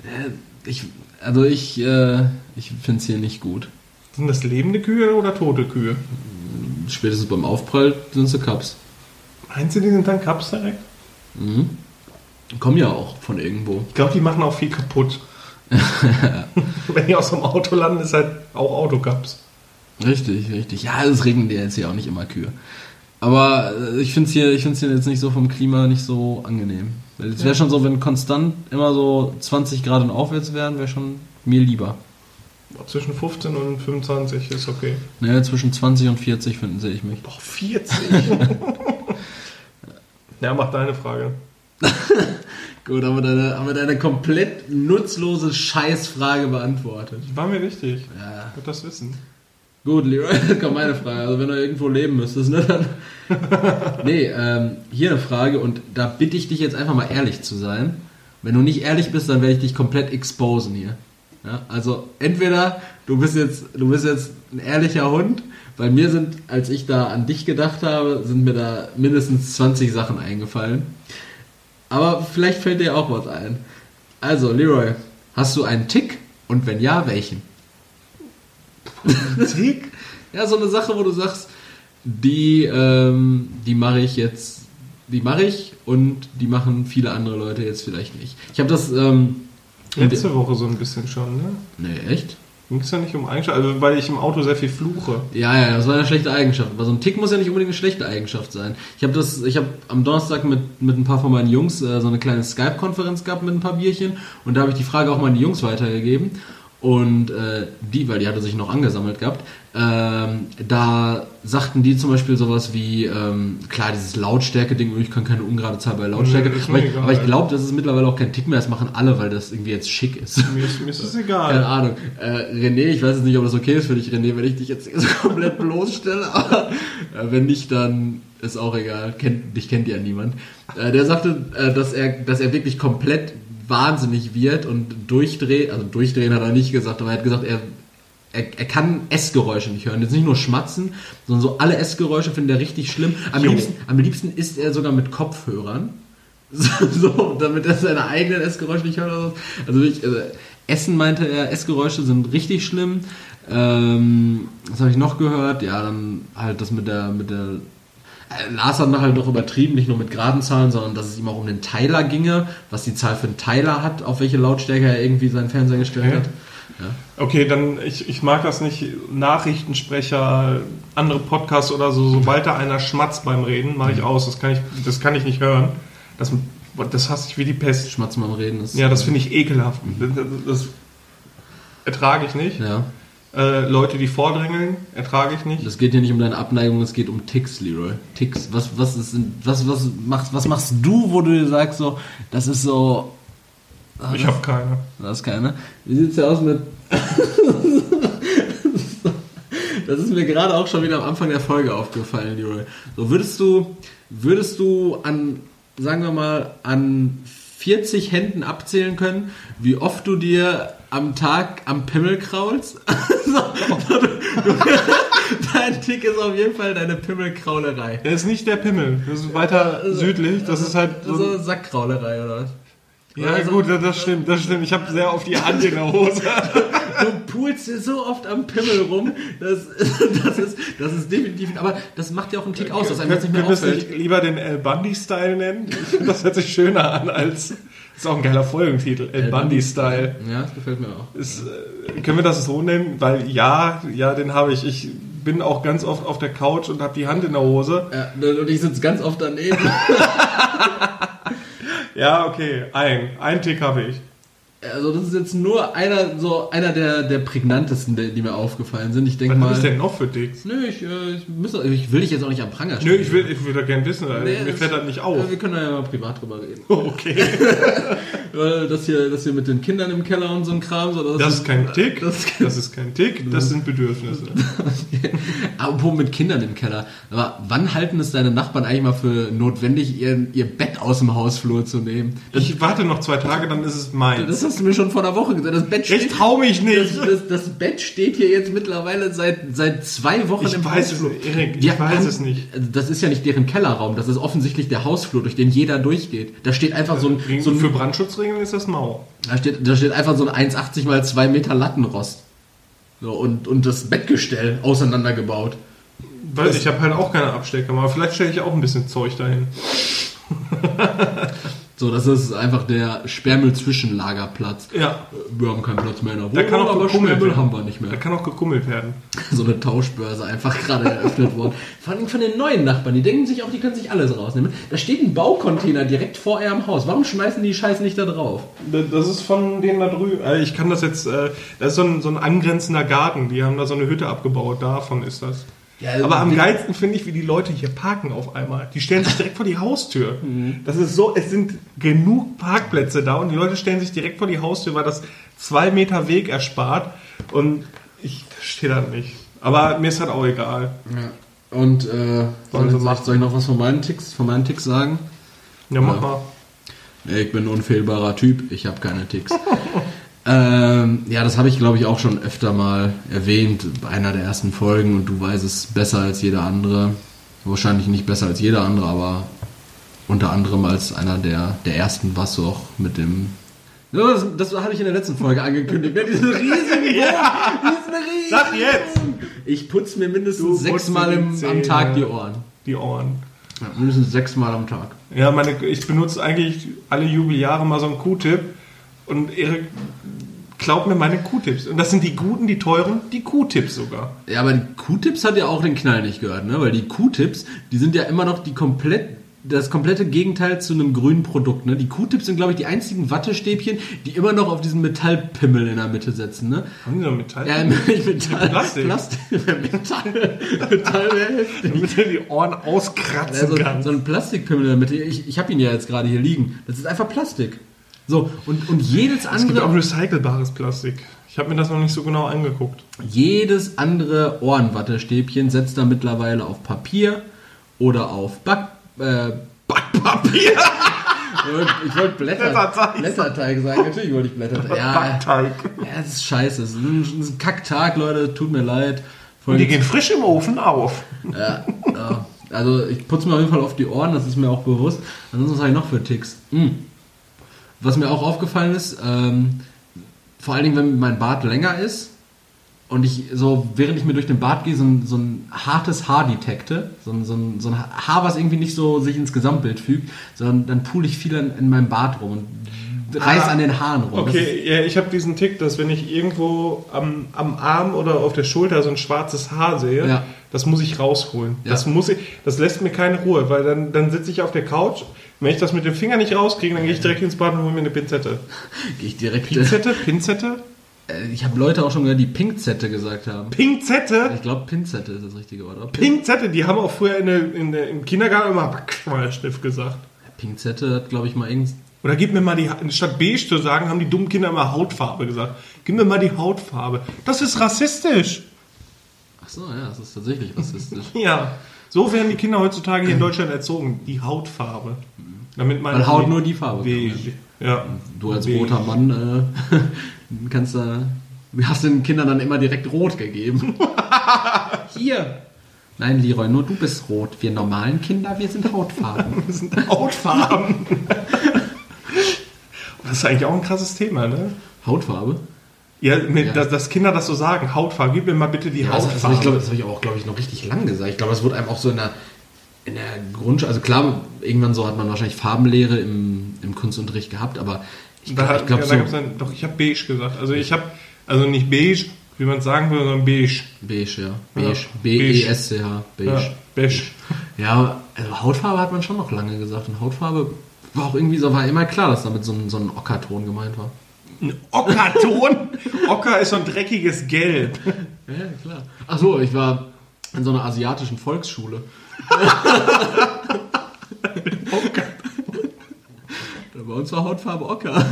Äh, Ich, also ich, äh, ich finde es hier nicht gut. Sind das lebende Kühe oder tote Kühe? Spätestens beim Aufprall sind sie Cups. Meinst du, die sind dann Cups direkt? Mhm. Kommen ja auch von irgendwo. Ich glaube, die machen auch viel kaputt. Wenn die aus dem Auto landen, ist halt auch Autocups. Richtig, richtig. Ja, es regnet ja jetzt hier auch nicht immer Kühe. Aber äh, ich finde es hier, ich find's hier jetzt nicht so vom Klima nicht so angenehm. Es wäre Ja. schon so, wenn konstant immer so 20 Grad und aufwärts wären, wäre schon mir lieber. Zwischen 15 und 25 ist okay. Ne, zwischen 20 und 40 finden sehe ich mich. Doch 40. ja, mach deine Frage. Gut, haben wir deine, haben wir deine komplett nutzlose Scheißfrage beantwortet. War mir wichtig. Ja. Ich das wissen. Gut, Leroy, jetzt kommt meine Frage. Also wenn du irgendwo leben müsstest, ne, dann... nee, ähm, hier eine Frage und da bitte ich dich jetzt einfach mal ehrlich zu sein. Wenn du nicht ehrlich bist, dann werde ich dich komplett exposen hier. Ja, also entweder du bist jetzt, du bist jetzt ein ehrlicher Hund. Bei mir sind, als ich da an dich gedacht habe, sind mir da mindestens 20 Sachen eingefallen. Aber vielleicht fällt dir auch was ein. Also, Leroy, hast du einen Tick? Und wenn ja, welchen? Tick? Ja, so eine Sache, wo du sagst, die, ähm, die mache ich jetzt, die mache ich und die machen viele andere Leute jetzt vielleicht nicht. Ich habe das, ähm, Letzte Woche so ein bisschen schon, ne? nee, echt? Ging es ja nicht um Eigenschaften, also weil ich im Auto sehr viel fluche. Ja, ja, das war eine schlechte Eigenschaft. Aber so ein Tick muss ja nicht unbedingt eine schlechte Eigenschaft sein. Ich habe das, ich habe am Donnerstag mit, mit ein paar von meinen Jungs äh, so eine kleine Skype-Konferenz gehabt mit ein paar Bierchen und da habe ich die Frage auch mal an die Jungs weitergegeben. Und äh, die, weil die hatte sich noch angesammelt gehabt, ähm, da sagten die zum Beispiel sowas wie, ähm, klar, dieses Lautstärke-Ding, ich kann keine ungerade Zahl bei Lautstärke, Nee, aber, ich, aber ich glaube, das ist mittlerweile auch kein Tick mehr, das machen alle, weil das irgendwie jetzt schick ist. Mir ist, mir ist es Keine egal. Ahnung. Äh, René, ich weiß jetzt nicht, ob das okay ist für dich, René, wenn ich dich jetzt so komplett bloßstelle, aber äh, wenn nicht, dann ist auch egal. Kennt, dich kennt ja niemand. Äh, der sagte, äh, dass, er, dass er wirklich komplett wahnsinnig wird und durchdreht. Also durchdrehen hat er nicht gesagt, aber er hat gesagt, er, er, er kann Essgeräusche nicht hören. Jetzt nicht nur schmatzen, sondern so alle Essgeräusche findet er richtig schlimm. Am Jo. liebsten, am liebsten isst er sogar mit Kopfhörern. So, so, damit er seine eigenen Essgeräusche nicht hört. Also wirklich, also Essen meinte er, Essgeräusche sind richtig schlimm. Ähm, was habe ich noch gehört? Ja, dann halt das mit der, mit der äh, Lars hat halt noch übertrieben, nicht nur mit geraden Zahlen, sondern dass es ihm auch um den Teiler ginge, was die Zahl für einen Teiler hat, auf welche Lautstärke er irgendwie seinen Fernseher gestellt Okay. hat. Ja. Okay, dann, ich, ich mag das nicht, Nachrichtensprecher, andere Podcasts oder so, sobald da einer schmatzt beim Reden, mache ich aus, das kann ich, das kann ich nicht hören. Das, das hasse ich wie die Pest. Schmatzen beim Reden ist. Ja, das finde ich ekelhaft. Das, das ertrage ich nicht. Ja. Äh, Leute, die vordrängeln, ertrage ich nicht. Das geht hier nicht um deine Abneigung, es geht um Ticks, Leroy. Ticks. Was, was, ist, was, was, machst, was machst du, wo du dir sagst, so, das ist so. Ah, Ich habe keine. Das ist keine. Wie sieht's ja aus mit. das ist mir gerade auch schon wieder am Anfang der Folge aufgefallen, Leroy. So würdest du, würdest du an, sagen wir mal, an 40 Händen abzählen können, wie oft du dir am Tag am Pimmel kraulst? so, du, du, dein Tick ist auf jeden Fall deine Pimmelkraulerei. Der ist nicht der Pimmel. Das ist weiter südlich. Das ist halt so. So Sackkraulerei oder was? Ja, Also- gut, das stimmt, das stimmt. Ich habe sehr auf die Hand in der Hose. Du pulst dir so oft am Pimmel rum, das, das, ist, das ist definitiv, aber das macht ja auch einen Tick aus, dass einem das nicht mehr Können wir es auffällt. nicht lieber den El Bundy-Style nennen? Das hört sich schöner an als. Ist auch ein geiler Folgentitel. El Bundy-Style. Ja, das gefällt mir auch. Ist, äh, können wir das so nennen? Weil ja, ja, den habe ich. Ich bin auch ganz oft auf der Couch und habe die Hand in der Hose. Ja, und ich sitze ganz oft daneben. Ja, okay, ein. Ein Tick habe ich. Also das ist jetzt nur einer, so einer der, der prägnantesten, die, die mir aufgefallen sind. Ich denke Was mal. habe ich denn noch für Ticks? Nö, ich, äh, ich, muss, ich will dich jetzt auch nicht am Pranger Nö, stellen. ich will, ich will da gerne wissen. Nee, mir das- fällt das nicht auf. Wir können da ja mal privat drüber reden. Okay. Weil Das hier, das hier mit den Kindern im Keller und so ein Kram. So, Das ist kein Tick. Das ist Das ist kein Tick. Das sind Bedürfnisse. Apropos mit Kindern im Keller. Aber wann halten es deine Nachbarn eigentlich mal für notwendig, ihr, ihr Bett aus dem Hausflur zu nehmen? Das, Ich warte noch zwei Tage, dann ist es meins. Das hast du mir schon vor einer Woche gesagt. Das Bett Ich steht, trau mich das, nicht. das, das Bett steht hier jetzt mittlerweile seit, seit zwei Wochen Ich im weiß es Hausflur. nicht, Erik, ich Ja, weiß es nicht. Das ist ja nicht deren Kellerraum, das ist offensichtlich der Hausflur, durch den jeder durchgeht. Da steht einfach so ein, so ein für Brandschutzregeln ist das mau. Da steht, da steht einfach so ein 1,80 mal 2 Meter Lattenrost. So, und, und das Bettgestell auseinandergebaut. Weil ich habe halt auch keine Abstecker, aber vielleicht stelle ich auch ein bisschen Zeug dahin. So, das ist einfach der Sperrmüll-Zwischenlagerplatz. Ja, Wir haben keinen Platz mehr in der da kann auch aber werden. haben wir nicht Da mehr. kann auch gekummelt werden. So eine Tauschbörse einfach gerade eröffnet worden. Vor allem von den neuen Nachbarn. Die denken sich auch, die können sich alles rausnehmen. Da steht ein Baucontainer direkt vor ihrem Haus. Warum schmeißen die Scheiße nicht da drauf? Das ist von denen da drüben. Äh, Ich kann das jetzt. äh, Das ist so ein, so ein angrenzender Garten. Die haben da so eine Hütte abgebaut. Davon ist das. Ja, Aber am die- geilsten finde ich, wie die Leute hier parken auf einmal. Die stellen sich direkt vor die Haustür. Das ist so, es sind genug Parkplätze da und die Leute stellen sich direkt vor die Haustür, weil das zwei Meter Weg erspart. Und ich verstehe das nicht. Aber mir ist das auch egal. Ja. Und äh, soll, machen. soll ich noch was von meinen Ticks, von meinen Ticks sagen? Ja, mach Ja. mal. Nee, Ich bin ein unfehlbarer Typ, ich habe keine Ticks. ähm, ja, das habe ich glaube ich auch schon öfter mal erwähnt bei einer der ersten Folgen und du weißt es besser als jeder andere. Wahrscheinlich nicht besser als jeder andere, aber unter anderem als einer der, der ersten du auch mit dem. Ja, das, das hatte ich in der letzten Folge angekündigt. Ne? Diese riesigen Ja. Sag jetzt! Ich putze mir mindestens sechsmal am. Tag die Ohren. Die Ohren. Ja, mindestens sechsmal am Tag. Ja, meine, ich benutze eigentlich alle Jubeljahre mal so einen Q-Tip und Erik glaubt mir meine Q-Tips. Und das sind die guten, die teuren, die Q-Tips sogar. Ja, aber die Q-Tips hat ja auch den Knall nicht gehört, ne? Weil die Q-Tips, die sind ja immer noch die komplett das komplette Gegenteil zu einem grünen Produkt. Ne? Die Q-Tips sind, glaube ich, die einzigen Wattestäbchen, die immer noch auf diesen Metallpimmel in der Mitte setzen. Ne? Haben die so Metall? Ja, nicht Metall. Plastik. Plastik. Metall. Metall. Damit du die Ohren auskratzen Also, kannst. so ein Plastikpimmel in der Mitte. Ich, ich habe ihn ja jetzt gerade hier liegen. Das ist einfach Plastik. So, und, und jedes es gibt auch andere, recycelbares Plastik. Ich habe mir das noch nicht so genau angeguckt. jedes andere Ohrenwattestäbchen setzt da mittlerweile auf Papier oder auf Back, äh, Backpapier! Ich wollte Blätter, Blätterteig. Blätterteig sagen. Natürlich wollte ich Blätterteig. Ja, Backteig. ja, es ist scheiße. Es ist ein, es ist ein Kacktag, Leute. Tut mir leid. Und die gehen frisch im Ofen auf. Ja, ja. Also ich putze mir auf jeden Fall auf die Ohren, das ist mir auch bewusst. Ansonsten was habe ich noch für Ticks? Hm. Was mir auch aufgefallen ist, ähm, vor allen Dingen, wenn mein Bart länger ist und ich so, während ich mir durch den Bart gehe, so ein, so ein hartes Haar detekte, so ein, so, ein, so ein Haar, was irgendwie nicht so sich ins Gesamtbild fügt, sondern dann pule ich viel in, in meinem Bart rum und reiß Ah, an den Haaren rum. Okay, ja, ich habe diesen Tick, dass wenn ich irgendwo am, am Arm oder auf der Schulter so ein schwarzes Haar sehe, Ja. das muss ich rausholen. Ja. Das muss ich, das lässt mir keine Ruhe, weil dann, dann sitze ich auf der Couch. Wenn ich das mit dem Finger nicht rauskriege, dann gehe ich direkt ins Bad und hole mir eine Pinzette. Gehe ich direkt. Pinzette? Pinzette? Äh, ich habe Leute auch schon gehört, die Pinkzette gesagt haben. Pinzette? Ich glaube, Pinzette ist das richtige Wort. oder? Pinzette, die haben auch früher in der, in der, im Kindergarten immer Backschmalstift gesagt. Pinkzette hat, glaube ich, mal irgend. Oder gib mir mal die, statt beige zu sagen, haben die dummen Kinder immer Hautfarbe gesagt. Gib mir mal die Hautfarbe. Das ist rassistisch. Ach so, ja, das ist tatsächlich rassistisch. Ja, so werden die Kinder heutzutage hier in Deutschland erzogen. Die Hautfarbe. Damit man Weil Haut nur die Farbe kann, Beige. Ja. Du als Beige. roter Mann äh, kannst da. Hast den Kindern dann immer direkt rot gegeben. Hier. Nein, Leroy, nur du bist rot. Wir normalen Kinder, wir sind Hautfarben. Das sind Hautfarben. das ist eigentlich auch ein krasses Thema, ne? Hautfarbe? Ja, mit, Ja. Dass, dass Kinder das so sagen. Hautfarbe. Gib mir mal bitte die Ja, das, das Hautfarbe. habe ich, glaub, das hab ich auch, glaube ich, noch richtig lang gesagt. Ich glaube, das wurde einem auch so in der, in der Grundschule, also klar, irgendwann so hat man wahrscheinlich Farbenlehre im, im Kunstunterricht gehabt, aber ich, da, ich glaube ja, so, da dann, doch, ich habe beige gesagt. Also ich habe, also nicht beige, wie man es sagen würde, sondern beige. beige, ja. Beige. B-E-S-C-H, beige. Ja, beige. Ja, also Hautfarbe hat man schon noch lange gesagt. Und Hautfarbe war auch irgendwie so, war immer klar, dass damit so ein, so ein Ockerton gemeint war. Ein Ockerton. Ocker ist so ein dreckiges Gelb. Ja, klar. Ach so, ich war in so einer asiatischen Volksschule. Ocker. Bei uns war Hautfarbe Ocker.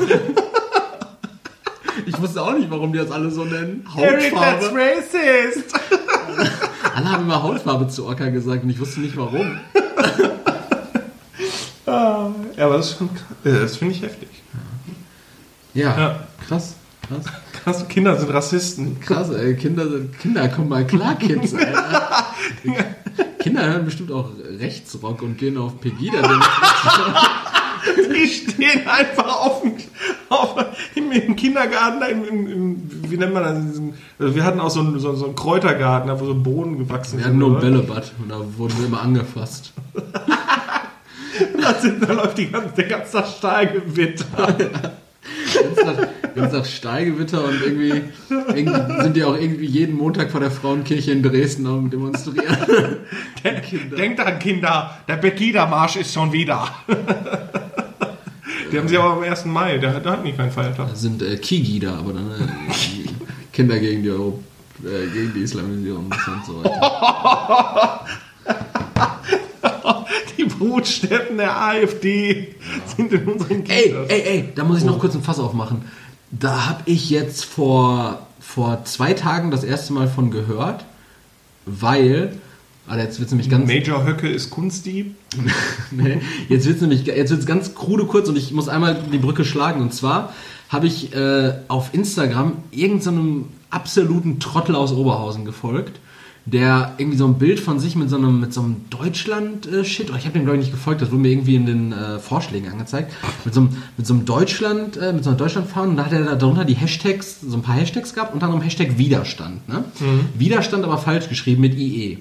Ich wusste auch nicht, warum die das alle so nennen. Eric, that's Hautfarbe. racist. Alle haben immer Hautfarbe zu Ocker gesagt und ich wusste nicht warum. Ah, ja, aber das. Ja, Das finde ich heftig. Ja, Ja. krass. Krass. Krass, Kinder sind Rassisten. Krass, ey. Kinder, sind- Kinder, komm mal klar, Kids. Ey. Kinder hören bestimmt auch Rechtsrock und gehen auf Pegida. Die stehen einfach auf dem, auf, im, im Kindergarten, im, im, wie nennt man das? Also wir hatten auch so einen, so, so einen Kräutergarten, da wo so Bohnen gewachsen Wir hatten nur ein? Bällebad und da wurden wir immer angefasst. Da, sind, da läuft die ganze, der ganze Tag Stahlgewitter. Nach, ganz nach Steigewitter und irgendwie, irgendwie sind die auch irgendwie jeden Montag vor der Frauenkirche in Dresden am demonstrieren. Denkt an, Kinder, der Pegida-Marsch ist schon wieder. Die haben sie aber am 1. Mai, da, da hatten die keinen Feiertag. Das sind äh, Kigi da, aber dann äh, Kinder gegen die Euro, äh, gegen die Islamisierung und so weiter. Brutstätten der AfD sind in unseren Ey, Kitas. ey, ey, da muss ich noch kurz ein Fass aufmachen. Da habe ich jetzt vor, vor zwei Tagen das erste Mal von gehört, weil. Alter, jetzt wird nämlich ganz. Major Höcke ist Kunstdieb. Nee, jetzt wird es nämlich jetzt wird's ganz krude kurz und ich muss einmal die Brücke schlagen. Und zwar habe ich äh, auf Instagram irgendeinem absoluten Trottel aus Oberhausen gefolgt, der irgendwie so ein Bild von sich mit so einem, mit so einem Deutschland-Shit, oder ich habe dem glaube ich nicht gefolgt, das wurde mir irgendwie in den äh, Vorschlägen angezeigt, mit so einem, mit so einem Deutschland, äh, mit so einer Deutschlandfahne und da hat er da darunter die Hashtags, so ein paar Hashtags gehabt, unter anderem Hashtag Widerstand. Ne? Widerstand aber falsch geschrieben mit IE.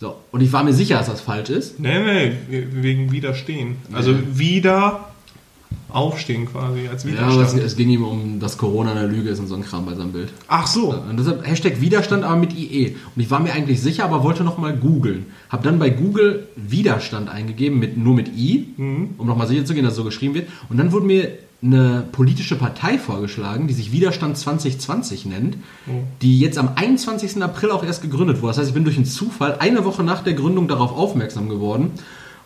So, und ich war mir sicher, dass das falsch ist. Nee, nee, wegen Widerstehen. Also wieder aufstehen quasi als Ja, aber es, Widerstand. es ging ihm um, dass Corona eine Lüge ist und so ein Kram bei seinem Bild. Ach so. Und deshalb Hashtag Widerstand, aber mit IE. Und ich war mir eigentlich sicher, aber wollte nochmal googeln. Hab dann bei Google Widerstand eingegeben, mit, nur mit I, um nochmal sicher zu gehen, dass es so geschrieben wird. Und dann wurde mir eine politische Partei vorgeschlagen, die sich Widerstand 2020 nennt, die jetzt am 21. April auch erst gegründet wurde. Das heißt, ich bin durch einen Zufall eine Woche nach der Gründung darauf aufmerksam geworden.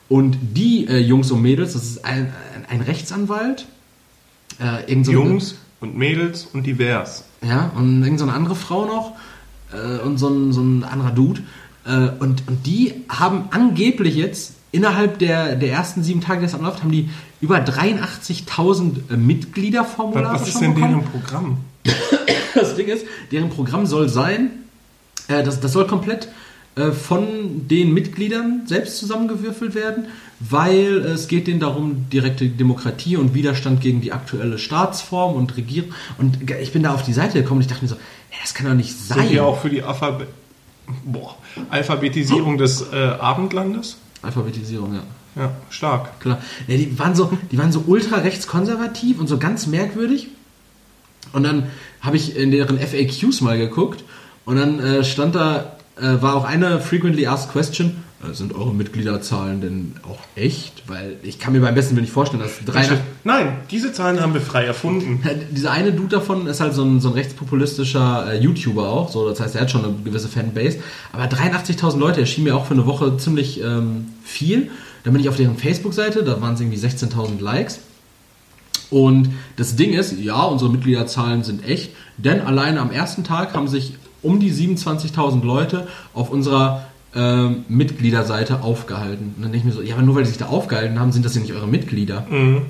Und die äh, Jungs und Mädels, das ist ein, ein, Rechtsanwalt, äh, irgend so Jungs und Mädels und divers. ja, und irgend so eine andere Frau noch äh, und so ein, so ein anderer Dude. Äh, und, und die haben angeblich jetzt innerhalb der, der ersten sieben Tage, die das anläuft, haben die über 83.000 äh, Mitgliederformulare Was ist denn bekommen. deren Programm? Das Ding ist, deren Programm soll sein, äh, das, das soll komplett von den Mitgliedern selbst zusammengewürfelt werden, weil es geht denen darum, direkte Demokratie und Widerstand gegen die aktuelle Staatsform und Regierung. Und ich bin da auf die Seite gekommen und ich dachte mir so, "Hä, das kann doch nicht sein. Sind die auch für die Alphabet Boah. Alphabetisierung des äh, Abendlandes? Alphabetisierung, ja. Ja, stark. Klar. Ja, die waren so, die waren so ultra rechtskonservativ und so ganz merkwürdig. Und dann habe ich in deren FAQs mal geguckt und dann äh, stand da, äh, war auch eine frequently asked question, äh, sind eure Mitgliederzahlen denn auch echt? Weil ich kann mir beim besten Willen nicht vorstellen, dass drei, Nein, diese Zahlen haben wir frei erfunden. dieser eine Dude davon ist halt so ein, so ein rechtspopulistischer äh, YouTuber auch, so, das heißt, er hat schon eine gewisse Fanbase. Aber 83.000 Leute erschien mir auch für eine Woche ziemlich ähm, viel. Dann bin ich auf deren Facebook-Seite, da waren es irgendwie 16.000 Likes. Und das Ding ist, ja, unsere Mitgliederzahlen sind echt, denn alleine am ersten Tag haben sich um die 27.000 Leute auf unserer ähm, Mitgliederseite aufgehalten. Und dann denke ich mir so, ja, aber nur weil sie sich da aufgehalten haben, sind das ja nicht eure Mitglieder.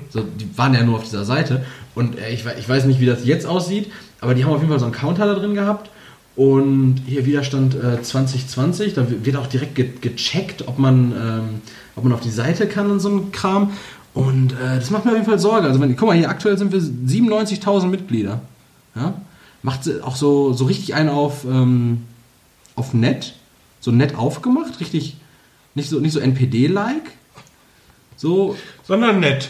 So, die waren ja nur auf dieser Seite. Und äh, ich, ich weiß nicht, wie das jetzt aussieht, aber die haben auf jeden Fall so einen Counter da drin gehabt. Und hier Widerstand äh, 2020, da wird auch direkt ge gecheckt, ob man, ähm, ob man auf die Seite kann und so ein Kram. Und äh, das macht mir auf jeden Fall Sorge. Also wenn, guck mal, hier aktuell sind wir 97.000 Mitglieder. Ja? Macht sie auch so, so richtig einen auf, ähm, auf nett, so nett aufgemacht, richtig, nicht so, nicht so NPD-like. So, Sondern nett.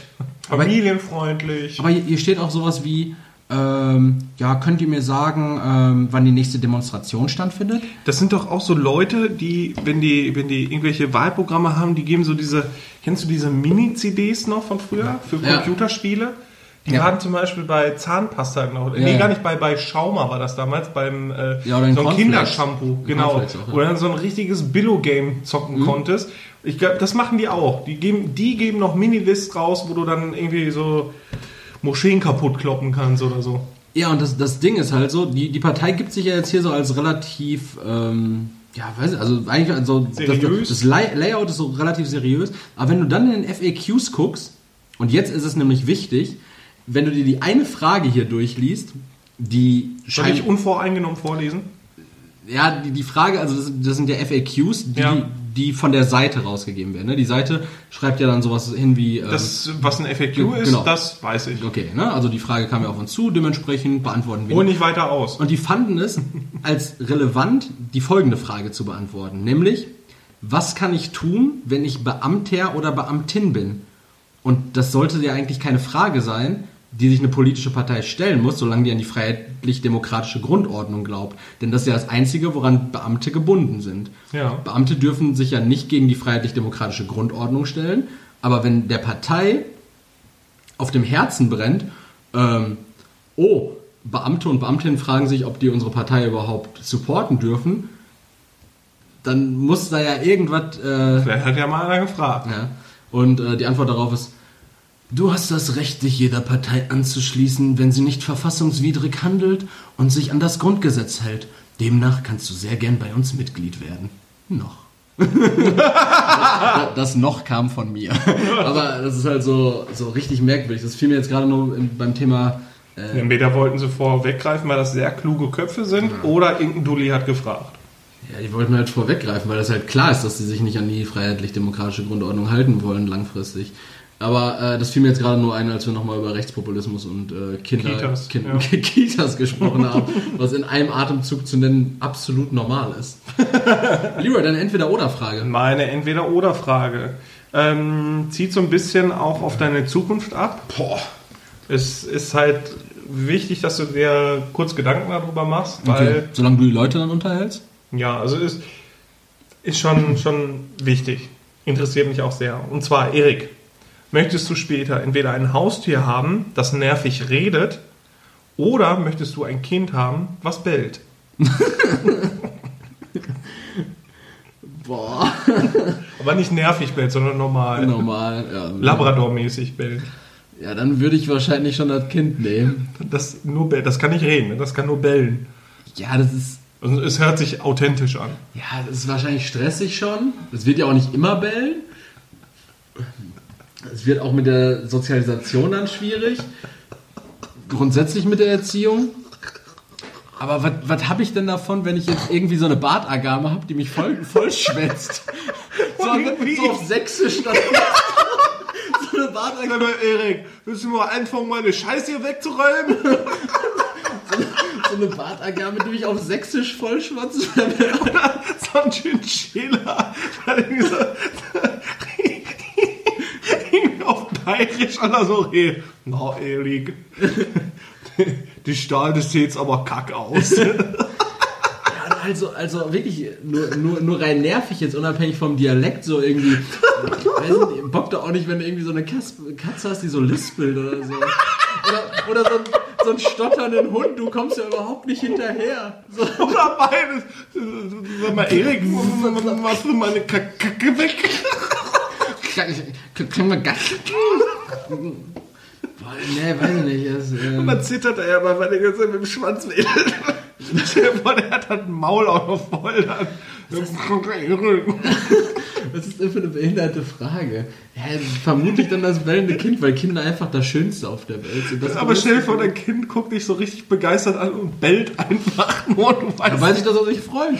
Aber- Familienfreundlich. aber hier, hier steht auch sowas wie, ähm, ja, könnt ihr mir sagen, ähm, wann die nächste Demonstration stattfindet? Das sind doch auch so Leute, die, wenn die, wenn die irgendwelche Wahlprogramme haben, die geben so diese, kennst du diese Mini-CDs noch von früher für Ja. Computerspiele? Die Ja. waren zum Beispiel bei Zahnpasta, genau. Ja, nee, gar nicht bei, bei Schauma war das damals, beim äh, Ja, oder so ein. Kindershampoo, genau. Auch. Wo du dann so ein richtiges Billo-Game zocken Mhm. konntest. Ich glaube, das machen die auch. Die geben, die geben noch Mini-Lists raus, wo du dann irgendwie so Moscheen kaputt kloppen kannst oder so. Ja, und das, das Ding ist halt so, die, die Partei gibt sich ja jetzt hier so als relativ, ähm, ja, weiß ich, also eigentlich also das, Seriös? das Lay- Layout ist so relativ seriös, aber wenn du dann in den FAQs guckst, und jetzt ist es nämlich wichtig, wenn du dir die eine Frage hier durchliest, die Soll ich unvoreingenommen vorlesen? Ja, die, die Frage, also das, das sind ja FAQs, die, Ja. die von der Seite rausgegeben werden. Ne? Die Seite schreibt ja dann sowas hin wie. ähm, Das, was ein FAQ Ge- ist, genau. das weiß ich. okay, ne? also die Frage kam ja auf uns zu, dementsprechend beantworten wir. Die. nicht weiter aus. Und die fanden es als relevant, die folgende Frage zu beantworten, nämlich, was kann ich tun, wenn ich Beamter oder Beamtin bin? Und das sollte ja eigentlich keine Frage sein, die sich eine politische Partei stellen muss, solange die an die freiheitlich-demokratische Grundordnung glaubt. Denn das ist ja das Einzige, woran Beamte gebunden sind. Ja. Beamte dürfen sich ja nicht gegen die freiheitlich-demokratische Grundordnung stellen, aber wenn der Partei auf dem Herzen brennt, ähm, oh, Beamte und Beamtinnen fragen sich, ob die unsere Partei überhaupt supporten dürfen, dann muss da ja irgendwas. Äh, Vielleicht hat ja mal einer gefragt. ja. Und äh, die Antwort darauf ist: Du hast das Recht, dich jeder Partei anzuschließen, wenn sie nicht verfassungswidrig handelt und sich an das Grundgesetz hält. Demnach kannst du sehr gern bei uns Mitglied werden. Noch. das noch kam von mir. Aber das ist halt so, so richtig merkwürdig. Das fiel mir jetzt gerade nur im- beim Thema. Äh, Entweder wollten sie vorweggreifen, weil das sehr kluge Köpfe sind, oder irgendein Dulli hat gefragt. ja, die wollten halt vorweggreifen, weil das halt klar ist, dass sie sich nicht an die freiheitlich-demokratische Grundordnung halten wollen langfristig. Aber äh, das fiel mir jetzt gerade nur ein, als wir nochmal über Rechtspopulismus und äh, Kinder, Kitas, kind, ja. Kitas gesprochen haben, was in einem Atemzug zu nennen absolut normal ist. Leroy, deine Entweder-Oder-Frage. Meine Entweder-Oder-Frage ähm, zieht so ein bisschen auch auf deine Zukunft ab. Boah. Es ist halt wichtig, dass du dir kurz Gedanken darüber machst, Okay. weil, Solange du die Leute dann unterhältst? ja, also ist, ist schon, schon wichtig. Interessiert mich auch sehr. Und zwar, Erik, möchtest du später entweder ein Haustier haben, das nervig redet, oder möchtest du ein Kind haben, was bellt? Boah. Aber nicht nervig bellt, sondern normal. Normal, ja. Labrador-mäßig bellt. Ja, dann würde ich wahrscheinlich schon das Kind nehmen. Das, nur bellt. das kann nicht reden, ne? das kann nur bellen. Ja, das ist. Also es hört sich authentisch an. Ja, das ist wahrscheinlich stressig schon. Es wird ja auch nicht immer bellen. Es wird auch mit der Sozialisation dann schwierig. Grundsätzlich mit der Erziehung. Aber was- habe ich denn davon, wenn ich jetzt irgendwie so eine Bartagame habe, die mich voll, voll schwätzt? So, so auf Sächsisch. Dann, so eine Bartagame. Mal, Erik, willst du mal anfangen, meine Scheiße hier wegzuräumen? So eine Bartagame, die mich auf Sächsisch voll schwatzt. so ein Chinchilla. Weil irgendwie so, irgendwie auf Bayerisch oder so redet. Na, Erik, die Stahl, das sieht jetzt aber kack aus. Also, also wirklich nur, nur, nur rein nervig jetzt, unabhängig vom Dialekt, so irgendwie. Weiß nicht, bockt doch auch nicht, wenn du irgendwie so eine Katze hast, die so lispelt oder so. Oder, oder so, ein, so einen stotternden Hund, du kommst ja überhaupt nicht hinterher. So, Oder beides. Sag mal, Erik, machst du meine Kack- Kacke weg? Können wir gar Boah, nee, weiß ich nicht. Das, ähm, Man zittert er aber, weil er jetzt mit dem Schwanz wedelt. Der hat halt ein Maul auch noch voll. Dann. was ist denn für eine behinderte Frage? Ja, vermutlich dann das bellende Kind, weil Kinder einfach das Schönste auf der Welt sind. Das Aber stell dir vor, dein Kind guckt dich so richtig begeistert an und bellt einfach nur. Du Da weißt, weiß ich, dass er sich freut.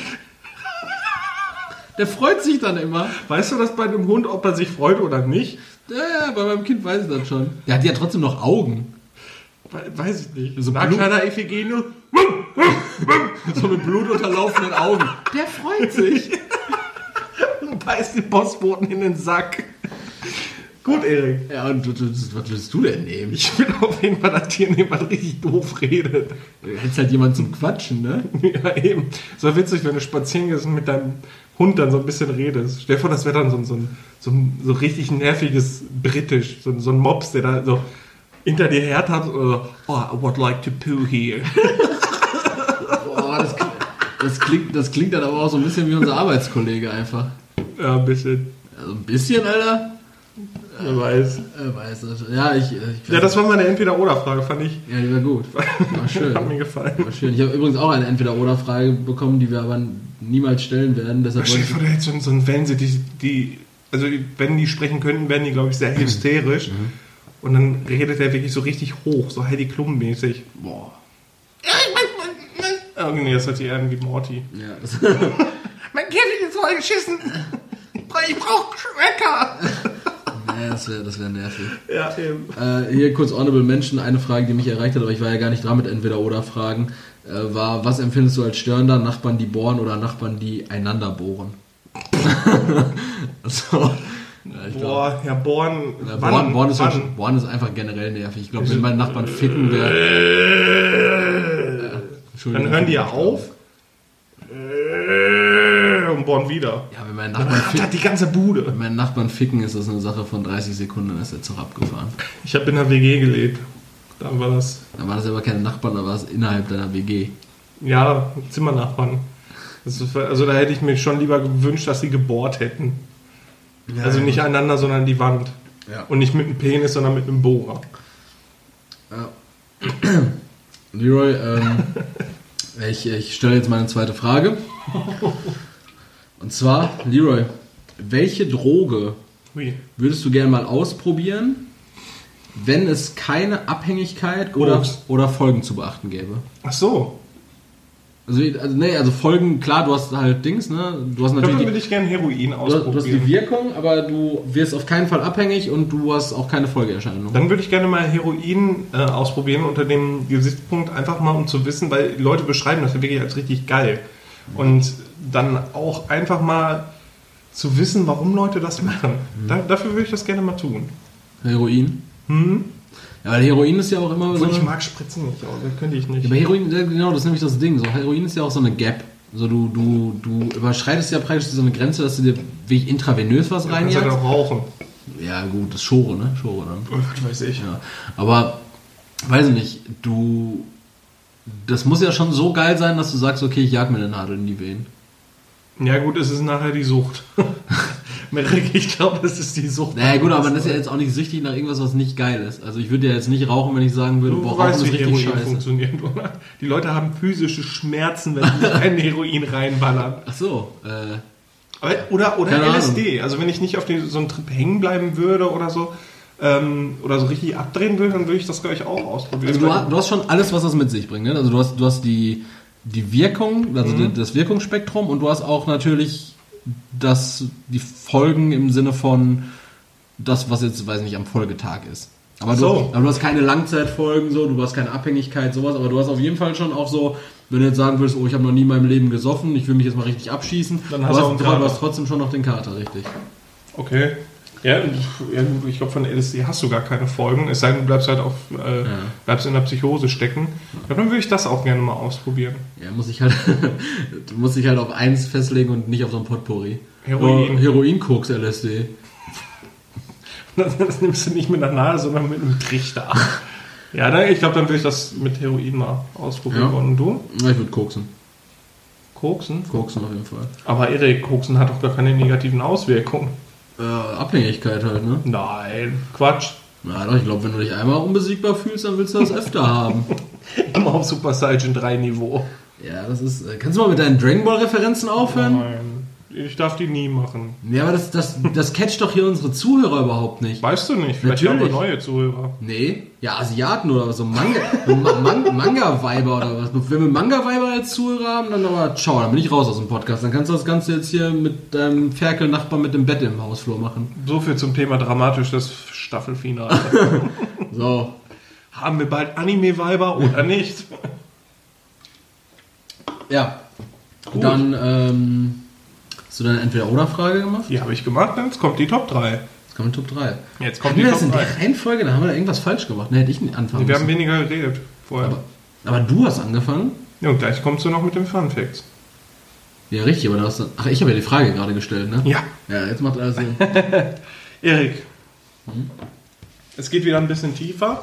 Der freut sich dann immer. weißt du das bei einem Hund, ob er sich freut oder nicht? Ja, ja, bei meinem Kind weiß ich das schon. Der hat ja trotzdem noch Augen. We- Weiß ich nicht. So Na, Blut- kleiner Iphigenie. So mit blutunterlaufenden Augen. Der freut sich. Und beißt den Postboten in den Sack. Gut, Erik. Ja, und was willst du denn nehmen? Ich will auf jeden Fall das Tier nehmen, was richtig doof redet. Du hättest halt jemanden zum Quatschen, ne? Ja, eben. So witzig, wenn du spazieren gehst und mit deinem Hund dann so ein bisschen redest. Stell dir vor, das wäre dann so, ein- so, so so richtig nerviges Britisch. So, ein- so ein Mops, der da so hinter dir her hat oder so, oh, I would like to poo here. Boah, das, das, klingt, das klingt dann aber auch so ein bisschen wie unser Arbeitskollege einfach. Ja, ein bisschen. Also ein bisschen, Alter. Wer weiß. Er weiß das. Ja, ich, ich Ja, das war meine Entweder-Oder-Frage, fand ich. ja, die war gut. War schön. Hat mir gefallen. War schön. Ich habe übrigens auch eine Entweder-Oder-Frage bekommen, die wir aber niemals stellen werden. Deshalb Stell dir vor, der hätte so, ein Wellensitt, die, die, also wenn die sprechen könnten, wären die, glaube ich, sehr hysterisch. Und dann redet er wirklich so richtig hoch, so Heidi Klum-mäßig. boah. Irgendwie, das hört sich eher an wie Morty. Ja, das, Mein Käfig ist voll geschissen. Ich brauche Schrecker. Nee, das wäre das wär nervig. Ja, eben. Äh, hier kurz Honorable Mention, eine Frage, die mich erreicht hat, aber ich war ja gar nicht dran mit Entweder-Oder-Fragen, äh, war, was empfindest du als störender? Nachbarn, die bohren oder Nachbarn, die einander bohren? so. Ja, ich glaub, Boah, ja, Born. ja, wann, bohren, bohren, ist wann? schon, bohren ist einfach generell nervig. Ich glaube, wenn meine Nachbarn ficken, wäre... Dann hören die ja auf. Bohren wieder. Ja, wenn meine Dann Nachbarn, rattert ficken, die ganze Bude. wenn meine Nachbarn ficken, ist das eine Sache von 30 Sekunden, dann ist der Zug abgefahren. Ich habe in einer WG gelebt. Da war das, Da war das aber keine Nachbarn, da war es innerhalb deiner WG. ja, Zimmernachbarn. Das ist, also da hätte ich mir schon lieber gewünscht, dass sie gebohrt hätten. also nicht einander, sondern die Wand. Ja. Und nicht mit einem Penis, sondern mit einem Bohrer. Ja. Leroy, ähm, ich, ich stelle jetzt meine zweite Frage. Und zwar, Leroy, welche Droge würdest du gerne mal ausprobieren, wenn es keine Abhängigkeit oder, oder Folgen zu beachten gäbe? Ach so. Also, also, nee, also Folgen, klar, du hast halt Dings, ne? Du hast Ich natürlich die, würde ich gerne Heroin du, hast- du hast die ausprobieren. Wirkung, aber du wirst auf keinen Fall abhängig und du hast auch keine Folgeerscheinungen. Dann würde ich gerne mal Heroin äh, ausprobieren unter dem Gesichtspunkt, einfach mal um zu wissen, weil Leute beschreiben das ja wirklich als richtig geil. Und dann auch einfach mal zu wissen, warum Leute das machen. Da, dafür würde ich das gerne mal tun. Heroin? Hm? Ja, weil Heroin ist ja auch immer so. Obwohl ich eine- mag Spritzen nicht, aber das könnte ich Ja, nicht. aber Heroin, ja, genau, das ist nämlich das Ding. So, Heroin ist ja auch so eine Gap. So, du, du, du überschreitest ja praktisch so eine Grenze, dass du dir wirklich intravenös was Du kannst halt reinjagst. auch rauchen. Ja, gut, das ist Schore, ne? Schore dann. Was weiß ich. Ja. Aber, weiß ich nicht, du. Das muss ja schon so geil sein, dass du sagst, okay, ich jag mir eine Nadel in die Venen. Ja gut, es ist nachher die Sucht. Merrick, ich glaube, es ist die Sucht. Naja, gut, aber man ist ja jetzt auch nicht süchtig nach irgendwas, was nicht geil ist. Also, ich würde ja jetzt nicht rauchen, wenn ich sagen würde, Du boah, Rauchen weißt, ist wie richtig Heroin scheiße. funktioniert, oder? Die Leute haben physische Schmerzen, wenn sie ein Heroin reinballern. Ach so, äh. Aber, oder oder LSD. Also wenn ich nicht auf den, so einen Trip hängen bleiben würde oder so, ähm, oder so richtig abdrehen würde, dann würde ich das, glaube ich, auch ausprobieren. Also du, hast- du hast schon alles, was das mit sich bringt. Ne? Also du hast, du hast die, die Wirkung, also die, das Wirkungsspektrum und du hast auch natürlich das, die Folgen im Sinne von das, was jetzt, weiß nicht, am Folgetag ist. Aber, So. du, aber du hast keine Langzeitfolgen, so, du hast keine Abhängigkeit, sowas, aber du hast auf jeden Fall schon auch so, wenn du jetzt sagen würdest, oh, ich habe noch nie in meinem Leben gesoffen, ich will mich jetzt mal richtig abschießen, Dann hast du hast, du, hast trotzdem schon noch den Kater, richtig. okay. Ja, ja, ich glaube, von LSD hast du gar keine Folgen, es sei denn, du bleibst halt auf, äh, bleibst in der Psychose stecken. Ich glaube, dann würde ich das auch gerne mal ausprobieren. Ja, muss ich halt, du musst dich halt auf eins festlegen und nicht auf so ein Potpourri. Heroin. Oh, Heroin, Koks, LSD. Das, das nimmst du nicht mit einer Nadel, sondern mit einem Trichter. Ja, dann, ich glaube, dann würde ich das mit Heroin mal ausprobieren Ja. Und du? Ja, Ich würde koksen. Koksen? Koksen auf jeden Fall. Aber Erik, Koksen hat doch gar keine negativen Auswirkungen. Äh, Abhängigkeit halt, ne? Nein, Quatsch. Na doch, ich glaube, wenn du dich einmal unbesiegbar fühlst, dann willst du das öfter haben. Immer auf Super Saiyan 3 Niveau. Ja, das ist. Äh, kannst du mal mit deinen Dragon Ball Referenzen aufhören? Nein, ich darf die nie machen. Ja, aber das, das, das catcht doch hier unsere Zuhörer überhaupt nicht. Weißt du nicht, vielleicht Natürlich. haben wir neue Zuhörer. Nee, ja, Asiaten oder so Manga, Ma- Man, Manga-Weiber oder was. Wenn wir Manga-Weiber als Zuhörer haben, dann aber ciao, dann bin ich raus aus dem Podcast. Dann kannst du das Ganze jetzt hier mit deinem Ferkel-Nachbar mit dem Bett im Hausflur machen. So viel zum Thema dramatisches Staffelfinale. So, haben wir bald Anime-Weiber oder nicht? ja. Gut. Dann, ähm, hast du deine Entweder-Oder-Frage gemacht? Die habe ich gemacht, jetzt kommt die Top 3. Jetzt kommt Top 3. Jetzt kommt Haben die wir das Top in 3. der Reihenfolge? Da haben wir da irgendwas falsch gemacht. Ne, hätte ich nicht anfangen Wir haben müssen. weniger geredet vorher. Aber, aber du hast angefangen? Ja, und gleich kommst du noch mit den Fun Facts. Ja, richtig, aber du hast... Ach, ich habe ja die Frage gerade gestellt, ne? Ja. Ja, jetzt macht alles Sinn. Erik, es geht wieder ein bisschen tiefer.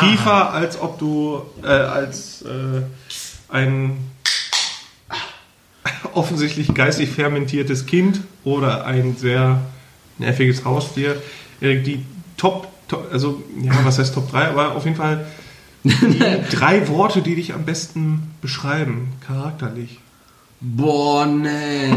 Tiefer, als ob du äh, als äh, ein offensichtlich geistig fermentiertes Kind oder ein sehr nerviges Haustier. Die Top, Top, also ja, was heißt Top 3, aber auf jeden Fall die drei Worte, die dich am besten beschreiben, charakterlich. Boah, nee.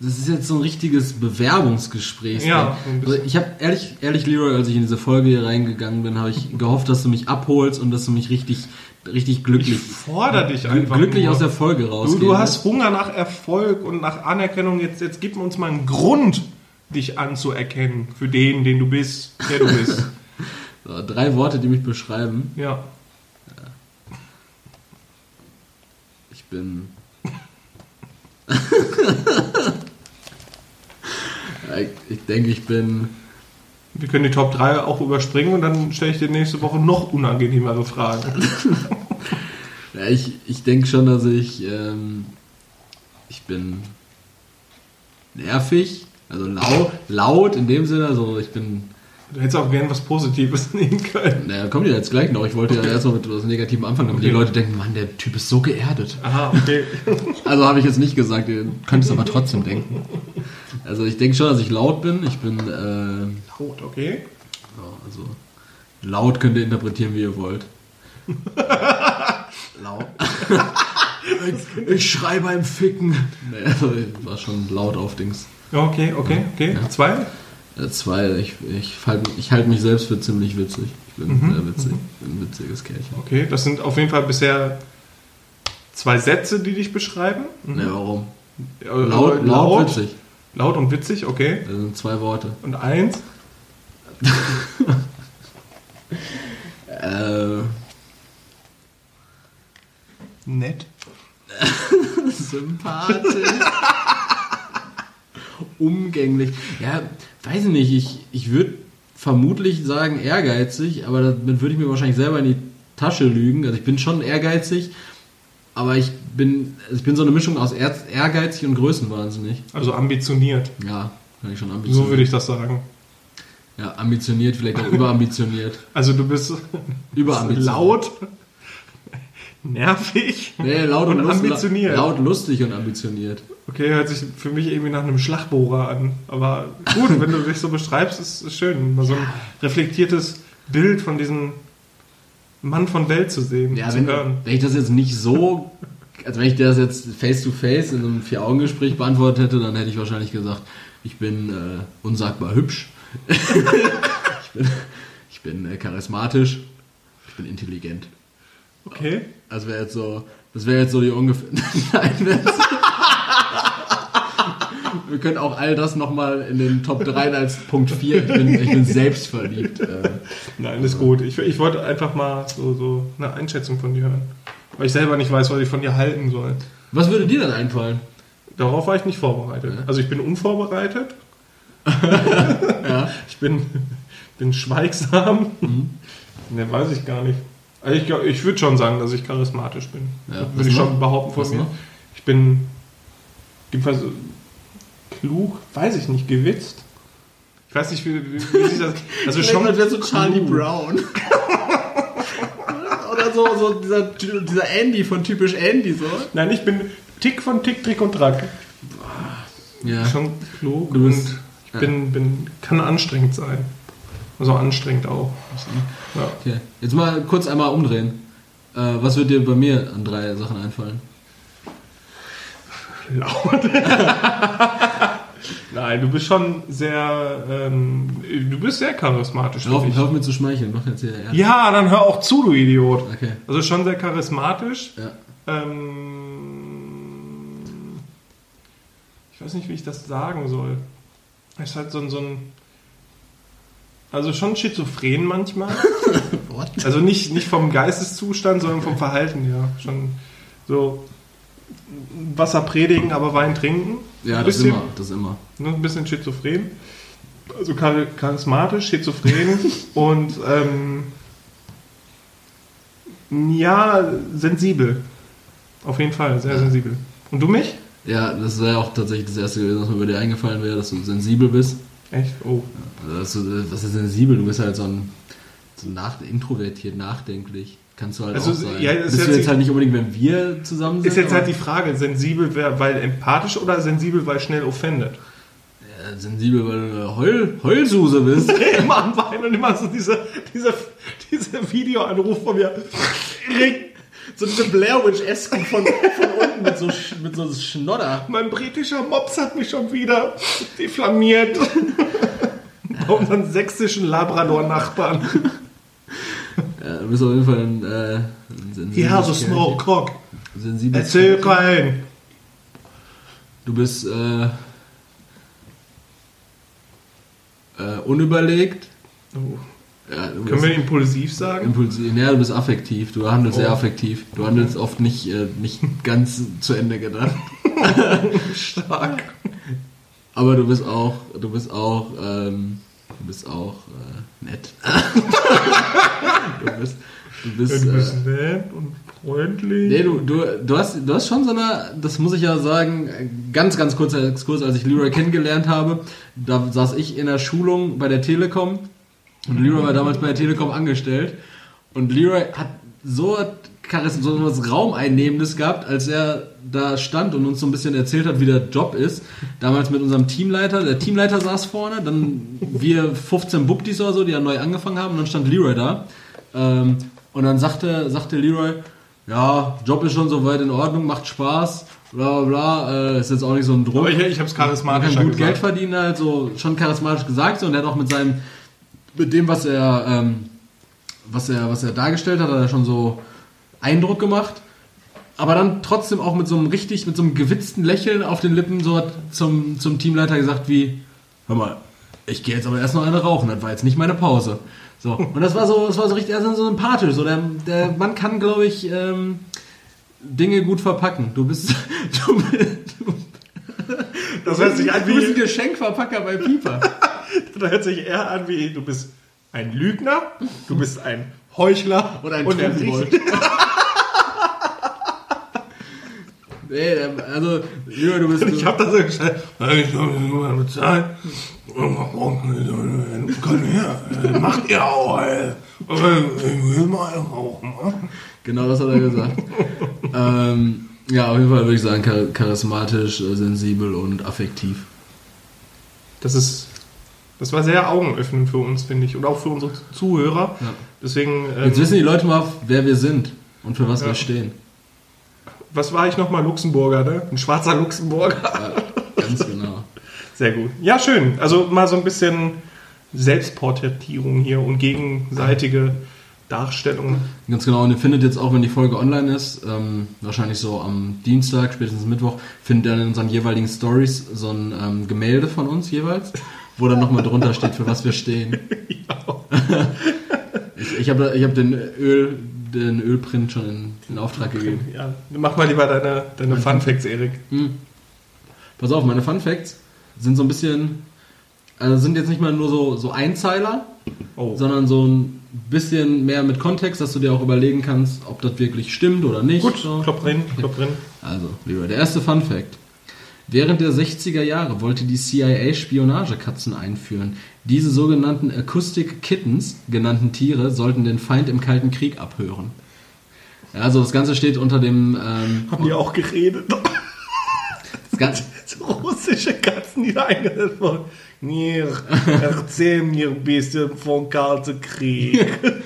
Das ist jetzt so ein richtiges Bewerbungsgespräch. Ja, bisschen. Also ich habe ehrlich, ehrlich, Leroy, als ich in diese Folge hier reingegangen bin, habe ich gehofft, dass du mich abholst und dass du mich richtig, richtig glücklich, Ich fordere dich einfach. glücklich nur. aus der Folge Du, rausgehst. du hast Hunger nach Erfolg und nach Anerkennung. Jetzt, jetzt gib uns mal einen Grund, dich anzuerkennen für den, den du bist, der du bist. so, drei Worte, die mich beschreiben. ja. Ich bin. ich denke, ich bin. Wir können die Top 3 auch überspringen und dann stelle ich dir nächste Woche noch unangenehmere Fragen. Ja, ich ich denke schon, dass ich. Ähm, ich bin nervig, also laut, laut in dem Sinne, also ich bin Du hättest auch gern was Positives nehmen können. Naja, kommt ja jetzt gleich noch. Ich wollte ja erst mal mit was Negativem anfangen, damit Okay. die Leute denken, Mann, der Typ ist so geerdet. Aha, okay. Also habe ich jetzt nicht gesagt, ihr könnt es aber trotzdem denken. Also ich denke schon, dass ich laut bin. Ich bin, äh, Gut, okay. ja, also laut könnt ihr interpretieren, wie ihr wollt. laut. ich, ich schrei beim Ficken. Nee, also ich war schon laut auf Dings. Okay, okay, okay. Zwei? Äh, zwei, ich, ich, ich halte mich selbst für ziemlich witzig. Ich bin sehr witzig. Ich bin ein witziges Kerlchen. Okay, das sind auf jeden Fall bisher zwei Sätze, die dich beschreiben. Ne, warum? Äh, Laut, laut, witzig. Laut und witzig, okay. Das sind zwei Worte. Und eins? Äh, Nett. sympathisch. Umgänglich. Ja, weiß ich nicht. Ich, ich würde vermutlich sagen ehrgeizig, aber damit würde ich mir wahrscheinlich selber in die Tasche lügen. Also ich bin schon ehrgeizig, aber ich bin, also ich bin so eine Mischung aus Ehr- ehrgeizig und größenwahnsinnig. Also ambitioniert. Ja, kann ich schon ambitioniert. So würde ich das sagen. Ja, ambitioniert, vielleicht auch überambitioniert. Also du bist laut, nervig. Nee, laut und, Und lust- ambitioniert. Laut, lustig und ambitioniert. Okay, hört sich für mich irgendwie nach einem Schlagbohrer an. Aber gut, wenn du dich so beschreibst, ist, ist schön. Mal so ein reflektiertes Bild von diesem Mann von Welt zu sehen, Ja, zu wenn, hören. wenn ich das jetzt nicht so, also wenn ich das jetzt face to face in einem Vier-Augen-Gespräch beantwortet hätte, dann hätte ich wahrscheinlich gesagt, ich bin äh, unsagbar hübsch, ich bin, ich bin äh, charismatisch, ich bin intelligent. Okay. Das wäre jetzt so, das wäre jetzt so die ungefähr. Nein, Wir können auch all das nochmal in den Top 3 als Punkt 4. Ich bin, ich bin selbstverliebt. Äh, Nein, ist gut. Ich, ich wollte einfach mal so, so eine Einschätzung von dir hören. Weil ich selber nicht weiß, was ich von dir halten soll. was würde dir denn einfallen? Darauf war ich nicht vorbereitet. Ja. Also ich bin unvorbereitet. Ja. Ich bin, bin schweigsam. Mhm. Ne, weiß ich gar nicht. Also ich, glaub- ich würde schon sagen, dass ich charismatisch bin. Ja, würde ich noch? schon behaupten von Was mir. noch? Ich bin jedenfalls klug, weiß ich nicht, gewitzt. Ich weiß nicht, wie, wie, wie sich das. Also schon wäre so Charlie klug. Brown. Oder so, so dieser, dieser Andy von typisch Andy so. Nein, ich bin Tick von Tick, Trick und Track. Ja. Schon klug und ich bin, bin, kann anstrengend sein. Also anstrengend auch. Ja. Okay. Jetzt mal kurz einmal umdrehen. Äh, was wird dir bei mir an drei Sachen einfallen? Laut. Nein, du bist schon sehr, ähm, du bist sehr charismatisch. Hör auf, hör auf mir zu schmeicheln, mach jetzt hier ernst. Ja, dann hör auch zu, du Idiot. Okay. Also schon sehr charismatisch. Ja. Ähm, ich weiß nicht, wie ich das sagen soll. Es ist halt so ein, so ein also schon schizophren manchmal. Also nicht, nicht vom Geisteszustand, sondern vom Verhalten her. Schon so Wasser predigen, aber Wein trinken. Ja, das ist bisschen, immer. Das immer. Ne, ein bisschen schizophren. Also char charismatisch, schizophren und ähm, ja, sensibel. Auf jeden Fall, sehr Ja. sensibel. Und du mich? Ja, das wäre auch tatsächlich das erste gewesen, was mir bei dir eingefallen wäre, dass du sensibel bist. Echt? Oh. Also, dass du, was ist sensibel? Du bist halt so ein so nach, introvertiert, nachdenklich. Kannst du halt Also, auch sein. ja, das bist ist du jetzt halt nicht unbedingt, wenn wir zusammen sind. Ist jetzt halt die Frage, sensibel, weil empathisch oder sensibel, weil schnell offendet? Ja, sensibel, weil du Heul, Heulsuse bist. immer am Wein und immer so dieser, dieser, dieser Videoanruf von mir. Rick, so diese Blair Witch-esken von, von unten mit so, mit so Schnodder. mein britischer Mops hat mich schon wieder diffamiert. Bei unseren sächsischen Labrador-Nachbarn. Ja, du bist auf jeden Fall ein, äh, ein sensibles Ja, so. Smoke Cock. Sensibles Erzähl Kerlchen. kein. Du bist äh, äh, unüberlegt. Oh. Ja, Können wir impulsiv sagen? impulsiv. Ja, du bist affektiv. Du handelst Oh. sehr affektiv. Du handelst oft nicht, äh, nicht ganz zu Ende gedacht. Stark. Aber du bist auch, du bist auch, ähm, du bist auch äh, nett. du bist, du Ja, bist, du bist äh, nett und freundlich. Nee, du, du, du, hast, du hast schon so eine, das muss ich ja sagen, ganz, ganz kurzer Exkurs, als ich Leroy kennengelernt habe, da saß ich in der Schulung bei der Telekom Und Leroy war damals bei der Telekom angestellt. Und Leroy hat so Charisma, so was Raumeinnehmendes gehabt, als er da stand und uns so ein bisschen erzählt hat, wie der Job ist. Damals mit unserem Teamleiter. Der Teamleiter saß vorne, dann wir 15 Bubtis oder so, die ja neu angefangen haben, und dann stand Leroy da. Ähm, und dann sagte, sagte Leroy, ja, Job ist schon soweit in Ordnung, macht Spaß, bla bla bla, äh, ist jetzt auch nicht so ein Druck. Aber ich, ich habe es Man charismatisch kann gut Geld verdienen, halt so schon charismatisch gesagt. So, und er hat auch mit seinem, mit dem, was er, ähm, was er, was er dargestellt hat, hat er schon so Eindruck gemacht. Aber dann trotzdem auch mit so einem richtig, mit so einem gewitzten Lächeln auf den Lippen so hat zum, zum Teamleiter gesagt wie, hör mal, ich gehe jetzt aber erst noch eine rauchen, das war jetzt nicht meine Pause. So. Und das war so, das war so richtig, also so sympathisch. So, der, der Mann kann, glaube ich, ähm, Dinge gut verpacken. Du bist, du, du, Das hört sich an du bist ein wie, Geschenkverpacker bei Pieper. das hört sich eher an wie, du bist ein Lügner, du bist ein Heuchler Oder ein riecht- Nee, also, Jürgen, du bist. Ich habe das so gestellt. Ich soll nur bezahlen. Komm her, macht ihr auch. ey. Ich will mal rauchen. Genau das hat er gesagt. ähm, ja, auf jeden Fall würde ich sagen, char charismatisch, äh, sensibel und affektiv. Das ist, das war sehr augenöffnend für uns, finde ich, und auch für unsere Zuhörer. Ja. Deswegen, ähm, Jetzt wissen die Leute mal, wer wir sind und für was Ja. wir stehen. was war ich nochmal? Luxemburger, ne? Ein schwarzer Luxemburger. Ja, ganz genau. Sehr gut. Ja, schön. Also mal so ein bisschen Selbstporträtierung hier und gegenseitige Darstellung. Ganz genau. Und ihr findet jetzt auch, wenn die Folge online ist, ähm, wahrscheinlich so am Dienstag, spätestens Mittwoch, findet ihr in unseren jeweiligen Stories so ein ähm, Gemälde von uns jeweils, wo dann nochmal drunter steht, für was wir stehen. Ich, ich habe ich hab den, Öl, den Ölprint schon in, in Auftrag gegeben. Ja, mach mal lieber deine, deine Fun Facts, Erik. Hm. Pass auf, meine Fun Facts sind so ein bisschen, also sind jetzt nicht mal nur so, so Einzeiler, Oh. sondern so ein bisschen mehr mit Kontext, dass du dir auch überlegen kannst, ob das wirklich stimmt oder nicht. Gut, So. klopp drin, klopp drin. Also, lieber, der erste Fun Fact. Während der 60er Jahre wollte die CIA Spionagekatzen einführen. Diese sogenannten Acoustic Kittens, genannten Tiere, sollten den Feind im Kalten Krieg abhören. Also das Ganze steht unter dem... Ähm, Haben die auch geredet? das Ganze, So russische Katzen, die da eingesetzt wurden. Nee, erzähl mir ein bisschen von Kalten Krieg.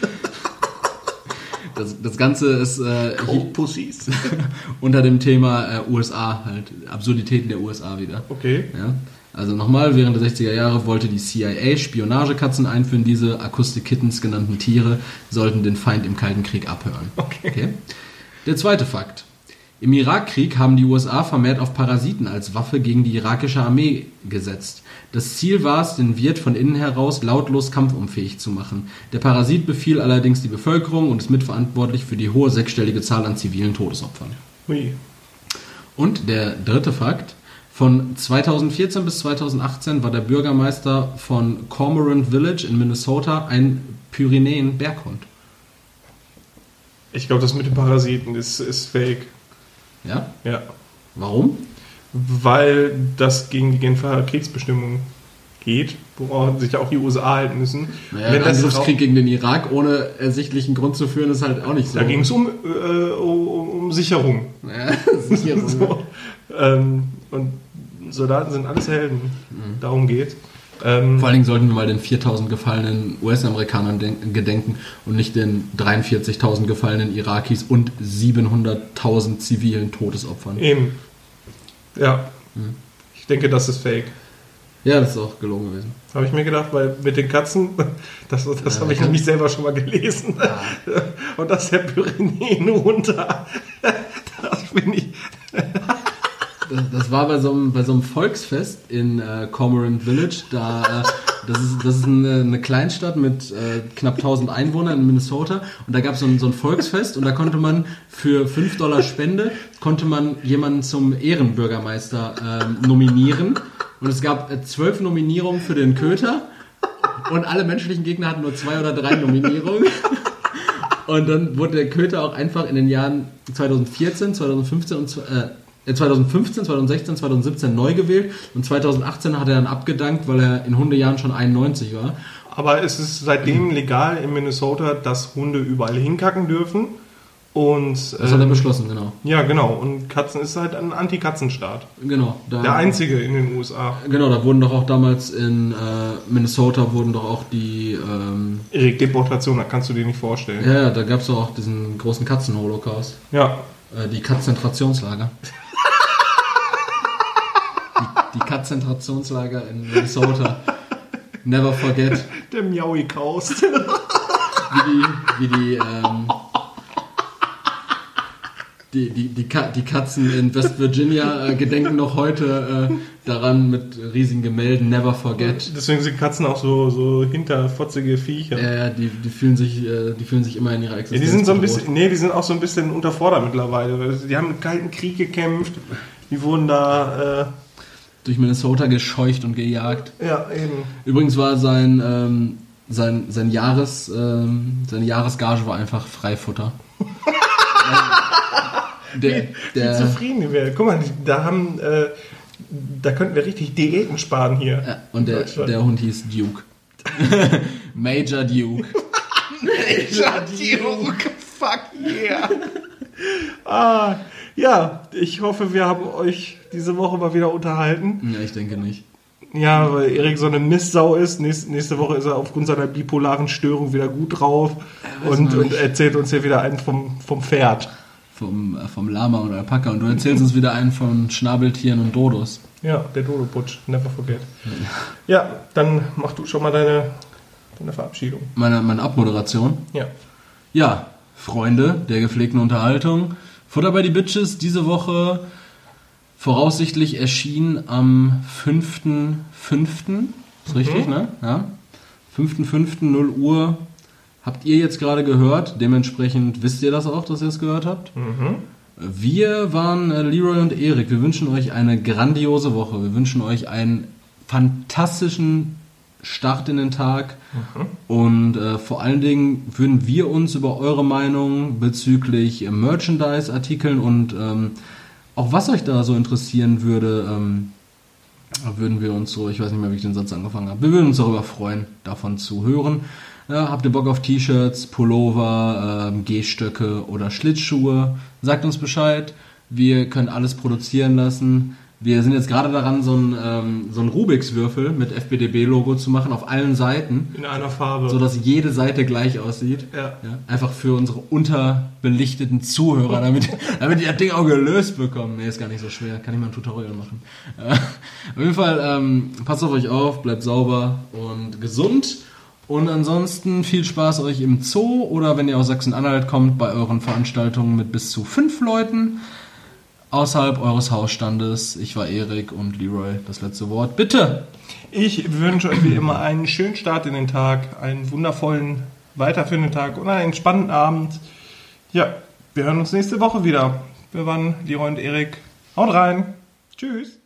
das, das Ganze ist äh, Pussys. unter dem Thema äh, USA halt, Absurditäten der USA wieder. Okay. Ja? Also nochmal, während der 60er Jahre wollte die CIA Spionagekatzen einführen. Diese Acoustic Kittens genannten Tiere sollten den Feind im Kalten Krieg abhören. Okay. Der zweite Fakt. Im Irakkrieg haben die USA vermehrt auf Parasiten als Waffe gegen die irakische Armee gesetzt. Das Ziel war es, den Wirt von innen heraus lautlos kampfunfähig zu machen. Der Parasit befiel allerdings die Bevölkerung und ist mitverantwortlich für die hohe sechsstellige Zahl an zivilen Todesopfern. Hui. Und der dritte Fakt. Von 2014 bis 2018 war der Bürgermeister von Cormorant Village in Minnesota ein Pyrenäen-Berghund. Ich glaube, das mit den Parasiten ist, ist fake. Ja? Ja. Warum? Weil das gegen die Genfer Kriegsbestimmungen geht, worauf sich auch die USA halten müssen. Naja, ein das Angriffskrieg gegen den Irak ohne ersichtlichen Grund zu führen, ist halt auch nicht so. Da ging es um, äh, um, um Sicherung. Ja, Sicherung. So. Ähm, und Soldaten sind alles Helden. Darum geht. Ähm, Vor allen Dingen sollten wir mal den 4000 gefallenen US-Amerikanern den- gedenken und nicht den 43.000 gefallenen Irakis und 700.000 zivilen Todesopfern. eben. Ja. Ich denke, das ist fake. Ja, das ist auch gelungen gewesen. Habe ich mir gedacht, weil mit den Katzen, das, das Ja, habe ich nämlich selber schon mal gelesen. Und das der Pyrenäen runter. Das finde ich. Das, war bei so einem, bei so einem Volksfest in äh, Cormorant Village. Da, äh, das ist, das ist eine, eine Kleinstadt mit äh, knapp 1000 Einwohnern in Minnesota. Und da gab es so ein, so ein Volksfest und da konnte man für 5 Dollar Spende, konnte man jemanden zum Ehrenbürgermeister ähm, nominieren. Und es gab äh, zwölf Nominierungen für den Köter. Und alle menschlichen Gegner hatten nur zwei oder drei Nominierungen. Und dann wurde der Köter auch einfach in den Jahren 2014, 2015 und äh, 2015, 2016, 2017 neu gewählt und 2018 hat er dann abgedankt, weil er in Hundejahren schon 91 war. aber es ist seitdem legal in Minnesota, dass Hunde überall hinkacken dürfen. Und, Das hat er ähm, beschlossen, genau. ja, genau. Und Katzen ist halt ein Anti-Katzenstaat. Genau. Da, Der einzige in den USA. Genau, da wurden doch auch damals in äh, Minnesota wurden doch auch die, ähm, Erik, Deportation, das kannst du dir nicht vorstellen. ja, ja, da gab es doch auch diesen großen Katzen-Holocaust. Ja. Äh, die Katzentrationslager. Die, die Katzentrationslager in Minnesota. Never forget, Der Miaui-Kaust. wie die, wie die, ähm, die, die, die, die Katzen in West Virginia äh, gedenken noch heute äh, daran mit riesigen Gemälden, never forget. Deswegen sind Katzen auch so, so hinterfotzige Viecher. Ja, ja, die, die fühlen sich, äh, die fühlen sich immer in ihrer Ja, Existenz. die sind so ein bedroht. bisschen, nee, die sind auch so ein bisschen unterfordert mittlerweile. weil Die haben im Kalten Krieg gekämpft. Die wurden da, durch Minnesota gescheucht und gejagt. ja, eben. Übrigens war sein, ähm, sein, sein Jahres, ähm, seine Jahresgage war einfach Freifutter. der, Wie der, zufrieden wären. Guck mal, da haben, äh, da könnten wir richtig Diäten sparen hier. ja, und der, der Hund hieß Duke. Major Duke. Major Duke, fuck yeah. ah, ja, ich hoffe, wir haben euch diese Woche mal wieder unterhalten. Ja, ich denke nicht. Ja, weil Erik so eine Mistsau ist. Nächste, nächste Woche ist er aufgrund seiner bipolaren Störung wieder gut drauf und, und erzählt uns hier wieder einen vom, vom Pferd. Vom, äh, vom Lama und Alpaka. Und du erzählst uns wieder einen von Schnabeltieren und Dodos. Ja, der Dodo-Putsch, never forget. Ja, dann mach du schon mal deine, deine Verabschiedung. Meine, meine Abmoderation. Ja. Ja, Freunde der gepflegten Unterhaltung. Futter bei die Bitches diese Woche voraussichtlich erschien am 5.5. Ist richtig, ne? Ja. 5.5. 0 Uhr. Habt ihr jetzt gerade gehört. Dementsprechend wisst ihr das auch, dass ihr es gehört habt. Wir waren äh, Leroy und Erik. Wir wünschen euch eine grandiose Woche. Wir wünschen euch einen fantastischen Start in den Tag. Und äh, vor allen Dingen würden wir uns über eure Meinung bezüglich Merchandise-Artikeln und ähm, auch was euch da so interessieren würde, ähm, würden wir uns so, ich weiß nicht mehr, wie ich den Satz angefangen habe, wir würden uns darüber freuen, davon zu hören. Ja, habt ihr Bock auf T-Shirts, Pullover, ähm, Gehstöcke oder Schlittschuhe? Sagt uns Bescheid. Wir können alles produzieren lassen. Wir sind jetzt gerade daran, so einen, ähm, so einen Rubiks-Würfel mit FBDB-Logo zu machen auf allen Seiten, In einer Farbe. sodass jede Seite gleich aussieht. Ja. Ja, einfach für unsere unterbelichteten Zuhörer, damit, damit die das Ding auch gelöst bekommen. Nee, ist gar nicht so schwer. Kann ich mal ein Tutorial machen. Äh, auf jeden Fall, ähm, passt auf euch auf, bleibt sauber und gesund. Und ansonsten viel Spaß euch im Zoo oder wenn ihr aus Sachsen-Anhalt kommt, bei euren Veranstaltungen mit bis zu fünf Leuten außerhalb eures Hausstandes. Ich war Erik und Leroy, das letzte Wort. Bitte! Ich wünsche euch wie immer einen schönen Start in den Tag, einen wundervollen weiterführenden Tag und einen entspannten Abend. Ja, wir hören uns nächste Woche wieder. Wir waren Leroy und Erik. Haut rein. Tschüss.